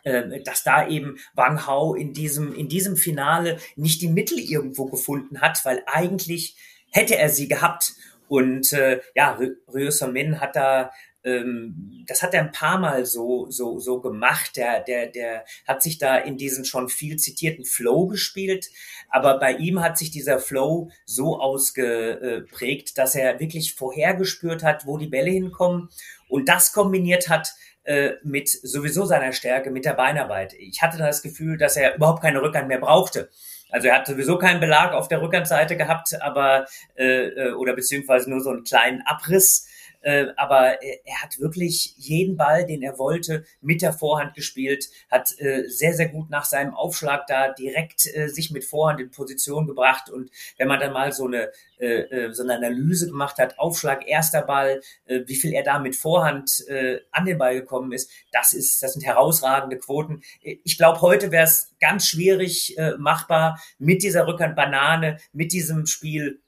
äh, dass da eben Wang Hao in diesem, in diesem Finale nicht die Mittel irgendwo gefunden hat, weil eigentlich hätte er sie gehabt. Und äh, ja, Ryo Min hat da ähm, das hat er ein paar Mal so, so, so gemacht. Der, der, der hat sich da in diesen schon viel zitierten Flow gespielt. Aber bei ihm hat sich dieser Flow so ausgeprägt, dass er wirklich vorhergespürt hat, wo die Bälle hinkommen und das kombiniert hat äh, mit sowieso seiner Stärke, mit der Beinarbeit. Ich hatte das Gefühl, dass er überhaupt keine Rückhand mehr brauchte. Also er hat sowieso keinen Belag auf der Rückhandseite gehabt, aber äh, äh oder beziehungsweise nur so einen kleinen Abriss äh, aber er hat wirklich jeden Ball, den er wollte, mit der Vorhand gespielt, hat äh, sehr, sehr gut nach seinem Aufschlag da direkt äh, sich mit Vorhand in Position gebracht. Und wenn man dann mal so eine, äh, äh so eine Analyse gemacht hat, Aufschlag, erster Ball, äh, wie viel er da mit Vorhand äh, an den Ball gekommen ist, das ist, das sind herausragende Quoten. Ich glaube, heute wäre es ganz schwierig äh, machbar mit dieser Rückhand-Banane, mit diesem Spiel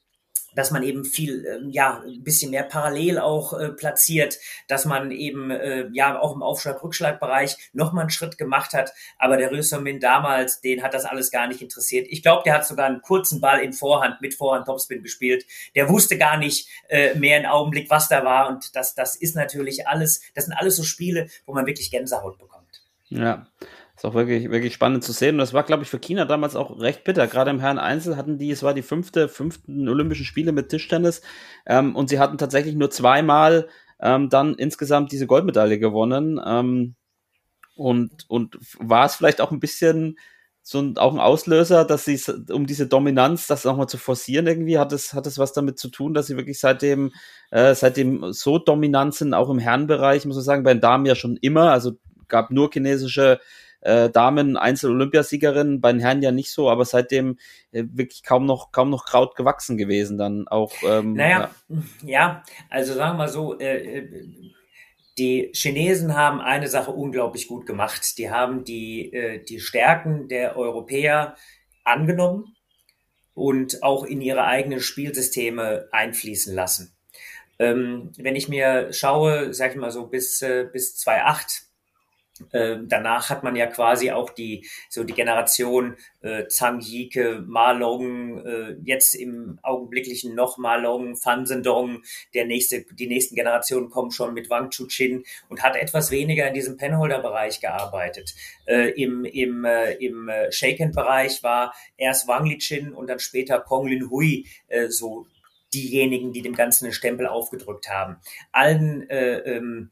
dass man eben viel, äh, ja, ein bisschen mehr parallel auch äh, platziert, dass man eben, äh, ja, auch im Aufschlag-Rückschlag-Bereich nochmal einen Schritt gemacht hat. Aber der Rösermin damals, den hat das alles gar nicht interessiert. Ich glaube, der hat sogar einen kurzen Ball in Vorhand mit Vorhand Topspin gespielt. Der wusste gar nicht äh, mehr einen Augenblick, was da war. Und das, das ist natürlich alles, das sind alles so Spiele, wo man wirklich Gänsehaut bekommt. Ja. Ist auch wirklich, wirklich spannend zu sehen. Und das war, glaube ich, für China damals auch recht bitter. Gerade im Herren Einzel hatten die, es war die fünfte, fünften Olympischen Spiele mit Tischtennis. Ähm, und sie hatten tatsächlich nur zweimal ähm, dann insgesamt diese Goldmedaille gewonnen. Ähm, und, und war es vielleicht auch ein bisschen so ein, auch ein Auslöser, dass sie, um diese Dominanz, das nochmal zu forcieren irgendwie, hat es, hat es was damit zu tun, dass sie wirklich seitdem, äh, seitdem so dominant sind, auch im Herrenbereich, muss man sagen, bei den Damen ja schon immer, also gab nur chinesische äh, Damen Einzel-Olympiasiegerin, bei den Herren ja nicht so, aber seitdem äh, wirklich kaum noch, kaum noch Kraut gewachsen gewesen dann auch. Ähm, naja, ja. ja, also sagen wir mal so, äh, äh, die Chinesen haben eine Sache unglaublich gut gemacht. Die haben die, äh, die Stärken der Europäer angenommen und auch in ihre eigenen Spielsysteme einfließen lassen. Ähm, wenn ich mir schaue, sag ich mal so bis, äh, bis 2008, ähm, danach hat man ja quasi auch die so die Generation äh, Zhang Yike, Ma Long, äh, jetzt im augenblicklichen noch Ma Long, Fan Zhendong, der nächste, die nächsten Generationen kommen schon mit Wang Chuqin und hat etwas weniger in diesem Penholder-Bereich gearbeitet. Äh, Im im, äh, im äh, Shaken-Bereich war erst Wang Lichin und dann später Kong Lin Hui äh, so diejenigen, die dem Ganzen einen Stempel aufgedrückt haben. Allen äh, ähm,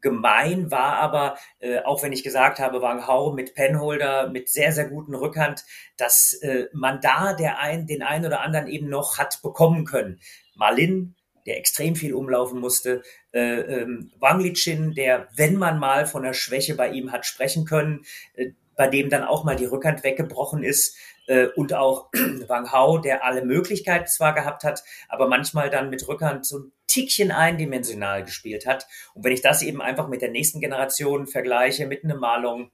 gemein war aber, äh, auch wenn ich gesagt habe, Wang Hao mit Penholder, mit sehr, sehr guten Rückhand, dass äh, man da der ein, den einen oder anderen eben noch hat bekommen können. Malin, der extrem viel umlaufen musste, äh, ähm, Wang Lichin, der, wenn man mal von der Schwäche bei ihm hat sprechen können, äh, bei dem dann auch mal die Rückhand weggebrochen ist, äh, und auch [clears throat] Wang Hao, der alle Möglichkeiten zwar gehabt hat, aber manchmal dann mit Rückhand so ein Tickchen eindimensional gespielt hat. Und wenn ich das eben einfach mit der nächsten Generation vergleiche, mit einem Malung,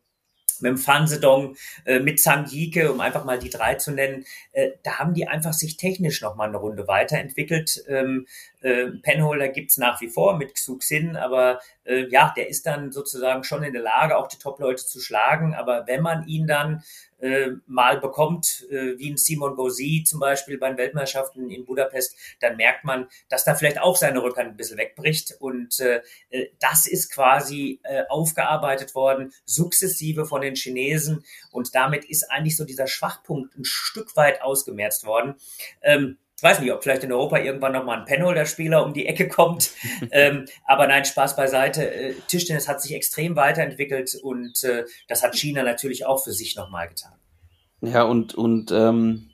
mit dem Fansedong, äh, mit Sangike, um einfach mal die drei zu nennen, äh, da haben die einfach sich technisch noch mal eine Runde weiterentwickelt. Ähm, äh, Penholder gibt's nach wie vor mit Xuxin, aber äh, ja, der ist dann sozusagen schon in der Lage, auch die Top-Leute zu schlagen. Aber wenn man ihn dann äh, mal bekommt, äh, wie ein Simon Gauzy zum Beispiel bei den Weltmeisterschaften in Budapest, dann merkt man, dass da vielleicht auch seine Rückhand ein bisschen wegbricht. Und äh, äh, das ist quasi äh, aufgearbeitet worden, sukzessive von den Chinesen. Und damit ist eigentlich so dieser Schwachpunkt ein Stück weit ausgemerzt worden. Ähm, ich weiß nicht, ob vielleicht in Europa irgendwann nochmal ein Penholder-Spieler um die Ecke kommt. [laughs] ähm, aber nein, Spaß beiseite. Äh, Tischtennis hat sich extrem weiterentwickelt und äh, das hat China natürlich auch für sich nochmal getan. Ja, und, und, ähm,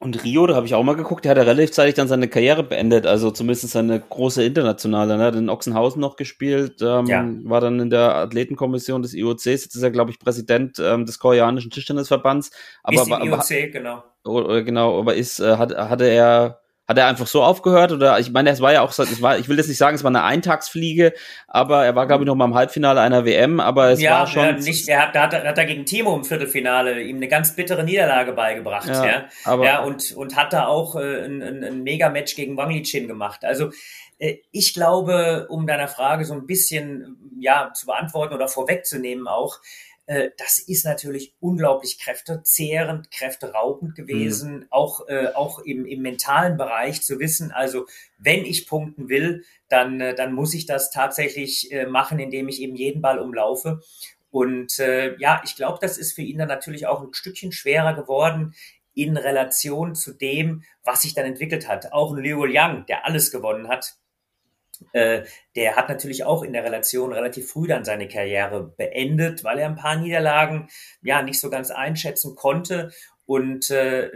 und Rio, da habe ich auch mal geguckt, der hat ja relativ zeitig dann seine Karriere beendet, also zumindest seine große internationale, ne? hat in Ochsenhausen noch gespielt, ähm, ja. war dann in der Athletenkommission des IOCs, jetzt ist er, glaube ich, Präsident ähm, des koreanischen Tischtennisverbands. Aber, ist im IOC, genau oder, genau, aber ist, äh, hat, hatte er, Hat er einfach so aufgehört oder ich meine, es war ja auch, es war, ich will jetzt nicht sagen, es war eine Eintagsfliege, aber er war glaube ich noch mal im Halbfinale einer WM, aber es ja, war schon. Ja, nicht, er hat, da hat, hat er gegen Timo im Viertelfinale ihm eine ganz bittere Niederlage beigebracht, ja, ja, aber, ja und und hat da auch äh, ein, ein, ein Mega-Match gegen Wang Lichin gemacht. Also äh, ich glaube, um deiner Frage so ein bisschen ja zu beantworten oder vorwegzunehmen auch, äh, das ist natürlich unglaublich kräftezehrend, kräfteraubend gewesen, mhm. auch, äh, auch im, im mentalen Bereich zu wissen, also wenn ich punkten will, dann, äh, dann muss ich das tatsächlich äh, machen, indem ich eben jeden Ball umlaufe. Und äh, ja, ich glaube, das ist für ihn dann natürlich auch ein Stückchen schwerer geworden in Relation zu dem, was sich dann entwickelt hat. Auch ein Liu Liang, der alles gewonnen hat, äh, der hat natürlich auch in der Relation relativ früh dann seine Karriere beendet, weil er ein paar Niederlagen ja nicht so ganz einschätzen konnte. Und äh,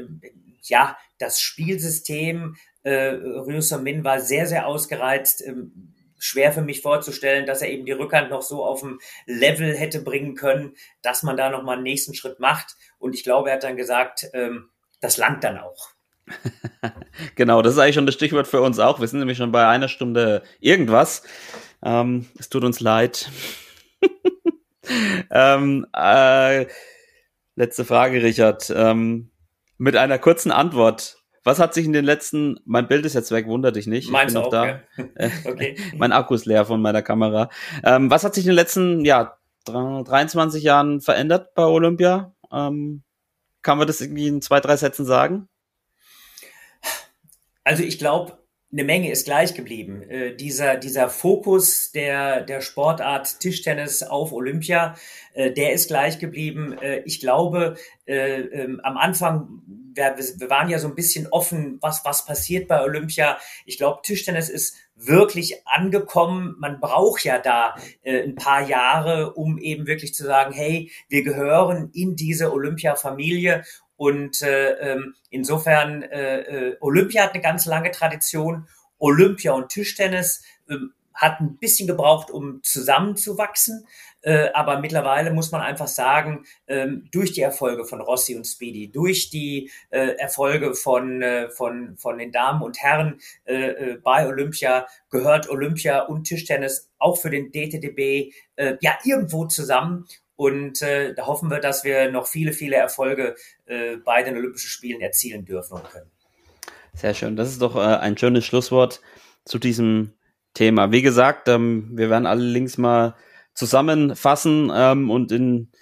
ja, das Spielsystem äh, Ryo Min war sehr, sehr ausgereizt. Ähm, schwer für mich vorzustellen, dass er eben die Rückhand noch so auf dem Level hätte bringen können, dass man da nochmal einen nächsten Schritt macht. Und ich glaube, er hat dann gesagt, ähm, das langt dann auch. [laughs] genau, das ist eigentlich schon das Stichwort für uns auch. Wir sind nämlich schon bei einer Stunde irgendwas. Ähm, es tut uns leid. [laughs] ähm, äh, letzte Frage, Richard. Ähm, mit einer kurzen Antwort. Was hat sich in den letzten, mein Bild ist jetzt weg, wundert dich nicht. Meins ich bin auch, noch da. Ja. [laughs] okay. mein Akku ist leer von meiner Kamera. Ähm, was hat sich in den letzten, ja, 23 Jahren verändert bei Olympia? Ähm, kann man das irgendwie in zwei, drei Sätzen sagen? Also ich glaube, eine Menge ist gleich geblieben. Äh, dieser, dieser Fokus der, der Sportart Tischtennis auf Olympia, äh, der ist gleich geblieben. Äh, ich glaube, äh, ähm, am Anfang, wir, wir waren ja so ein bisschen offen, was, was passiert bei Olympia. Ich glaube, Tischtennis ist wirklich angekommen. Man braucht ja da äh, ein paar Jahre, um eben wirklich zu sagen, hey, wir gehören in diese Olympia-Familie und äh, ähm, insofern, äh, äh, Olympia hat eine ganz lange Tradition. Olympia und Tischtennis äh, hat ein bisschen gebraucht, um zusammenzuwachsen. Äh, aber mittlerweile muss man einfach sagen, ähm, durch die Erfolge von Rossi und Speedy, durch die äh, Erfolge von, äh, von, von den Damen und Herren äh, äh bei Olympia gehört Olympia und Tischtennis auch für den DTDB äh, ja irgendwo zusammen. Und äh, da hoffen wir, dass wir noch viele, viele Erfolge äh, bei den Olympischen Spielen erzielen dürfen und können. Sehr schön. Das ist doch äh, ein schönes Schlusswort zu diesem Thema. Wie gesagt, ähm, wir werden alle Links mal zusammenfassen ähm, und in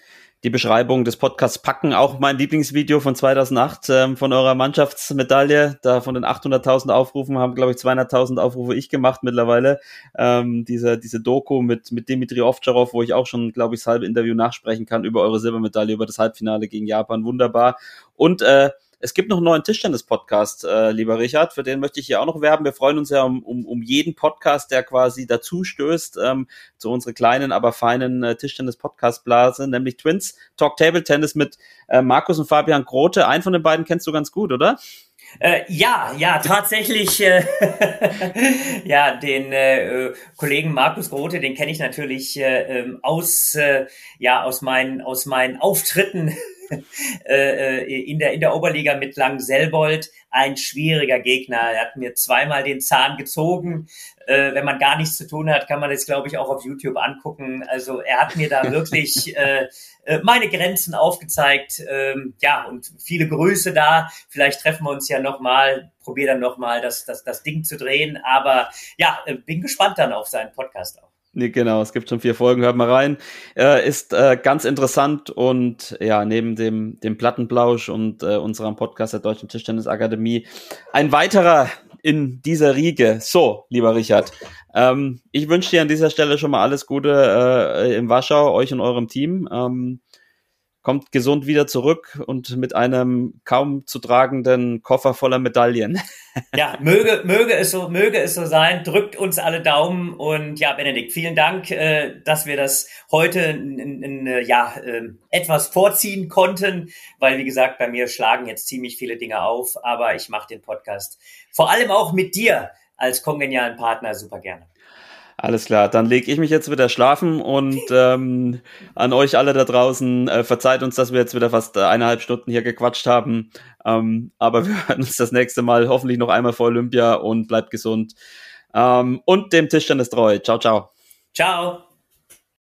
die Beschreibung des Podcasts packen. Auch mein Lieblingsvideo von 2008 ähm, von eurer Mannschaftsmedaille. Da von den 800.000 Aufrufen haben, glaube ich, 200.000 Aufrufe ich gemacht mittlerweile. Ähm, diese, diese Doku mit, mit Dimitri Ovtcharov, wo ich auch schon, glaube ich, das halbe Interview nachsprechen kann über eure Silbermedaille, über das Halbfinale gegen Japan. Wunderbar. Und äh, es gibt noch einen neuen Tischtennis-Podcast, äh, lieber Richard, für den möchte ich hier auch noch werben. Wir freuen uns ja um, um, um jeden Podcast, der quasi dazu stößt ähm, zu unserer kleinen, aber feinen äh, Tischtennis-Podcast-Blase, nämlich Twins Talk Table Tennis mit äh, Markus und Fabian Grote. Einen von den beiden kennst du ganz gut, oder? Äh, ja, ja, tatsächlich. Äh, [laughs] ja, den äh, Kollegen Markus Grote, den kenne ich natürlich äh, ähm, aus, äh, ja, aus meinen, aus meinen Auftritten [laughs] Äh, äh, in, der, in der Oberliga mit Lang Selbold. Ein schwieriger Gegner. Er hat mir zweimal den Zahn gezogen. Äh, wenn man gar nichts zu tun hat, kann man das, glaube ich, auch auf YouTube angucken. Also er hat mir da [laughs] wirklich äh, äh, meine Grenzen aufgezeigt. Ähm, ja, und viele Grüße da. Vielleicht treffen wir uns ja nochmal. Probier dann nochmal das, das, das Ding zu drehen. Aber ja, bin gespannt dann auf seinen Podcast auch. Nee, genau, es gibt schon vier Folgen, hört mal rein. Äh, ist äh, ganz interessant und ja, neben dem, dem Plattenblausch und äh, unserem Podcast der Deutschen Tischtennisakademie ein weiterer in dieser Riege. So, lieber Richard, ähm, ich wünsche dir an dieser Stelle schon mal alles Gute äh, im Warschau, euch und eurem Team. Ähm, kommt gesund wieder zurück und mit einem kaum zu tragenden Koffer voller Medaillen. [laughs] Ja, möge, möge es so, möge es so sein. Drückt uns alle Daumen und ja, Benedikt, vielen Dank, äh, dass wir das heute in, in, äh, ja, äh, etwas vorziehen konnten, weil wie gesagt, bei mir schlagen jetzt ziemlich viele Dinge auf, aber ich mache den Podcast vor allem auch mit dir als kongenialen Partner super gerne. Alles klar, dann lege ich mich jetzt wieder schlafen und [laughs] ähm, an euch alle da draußen, äh, verzeiht uns, dass wir jetzt wieder fast eineinhalb Stunden hier gequatscht haben. Ähm, aber [laughs] wir hören uns das nächste Mal hoffentlich noch einmal vor Olympia und bleibt gesund. Ähm, und dem Tischtennis treu. Ciao, ciao. Ciao.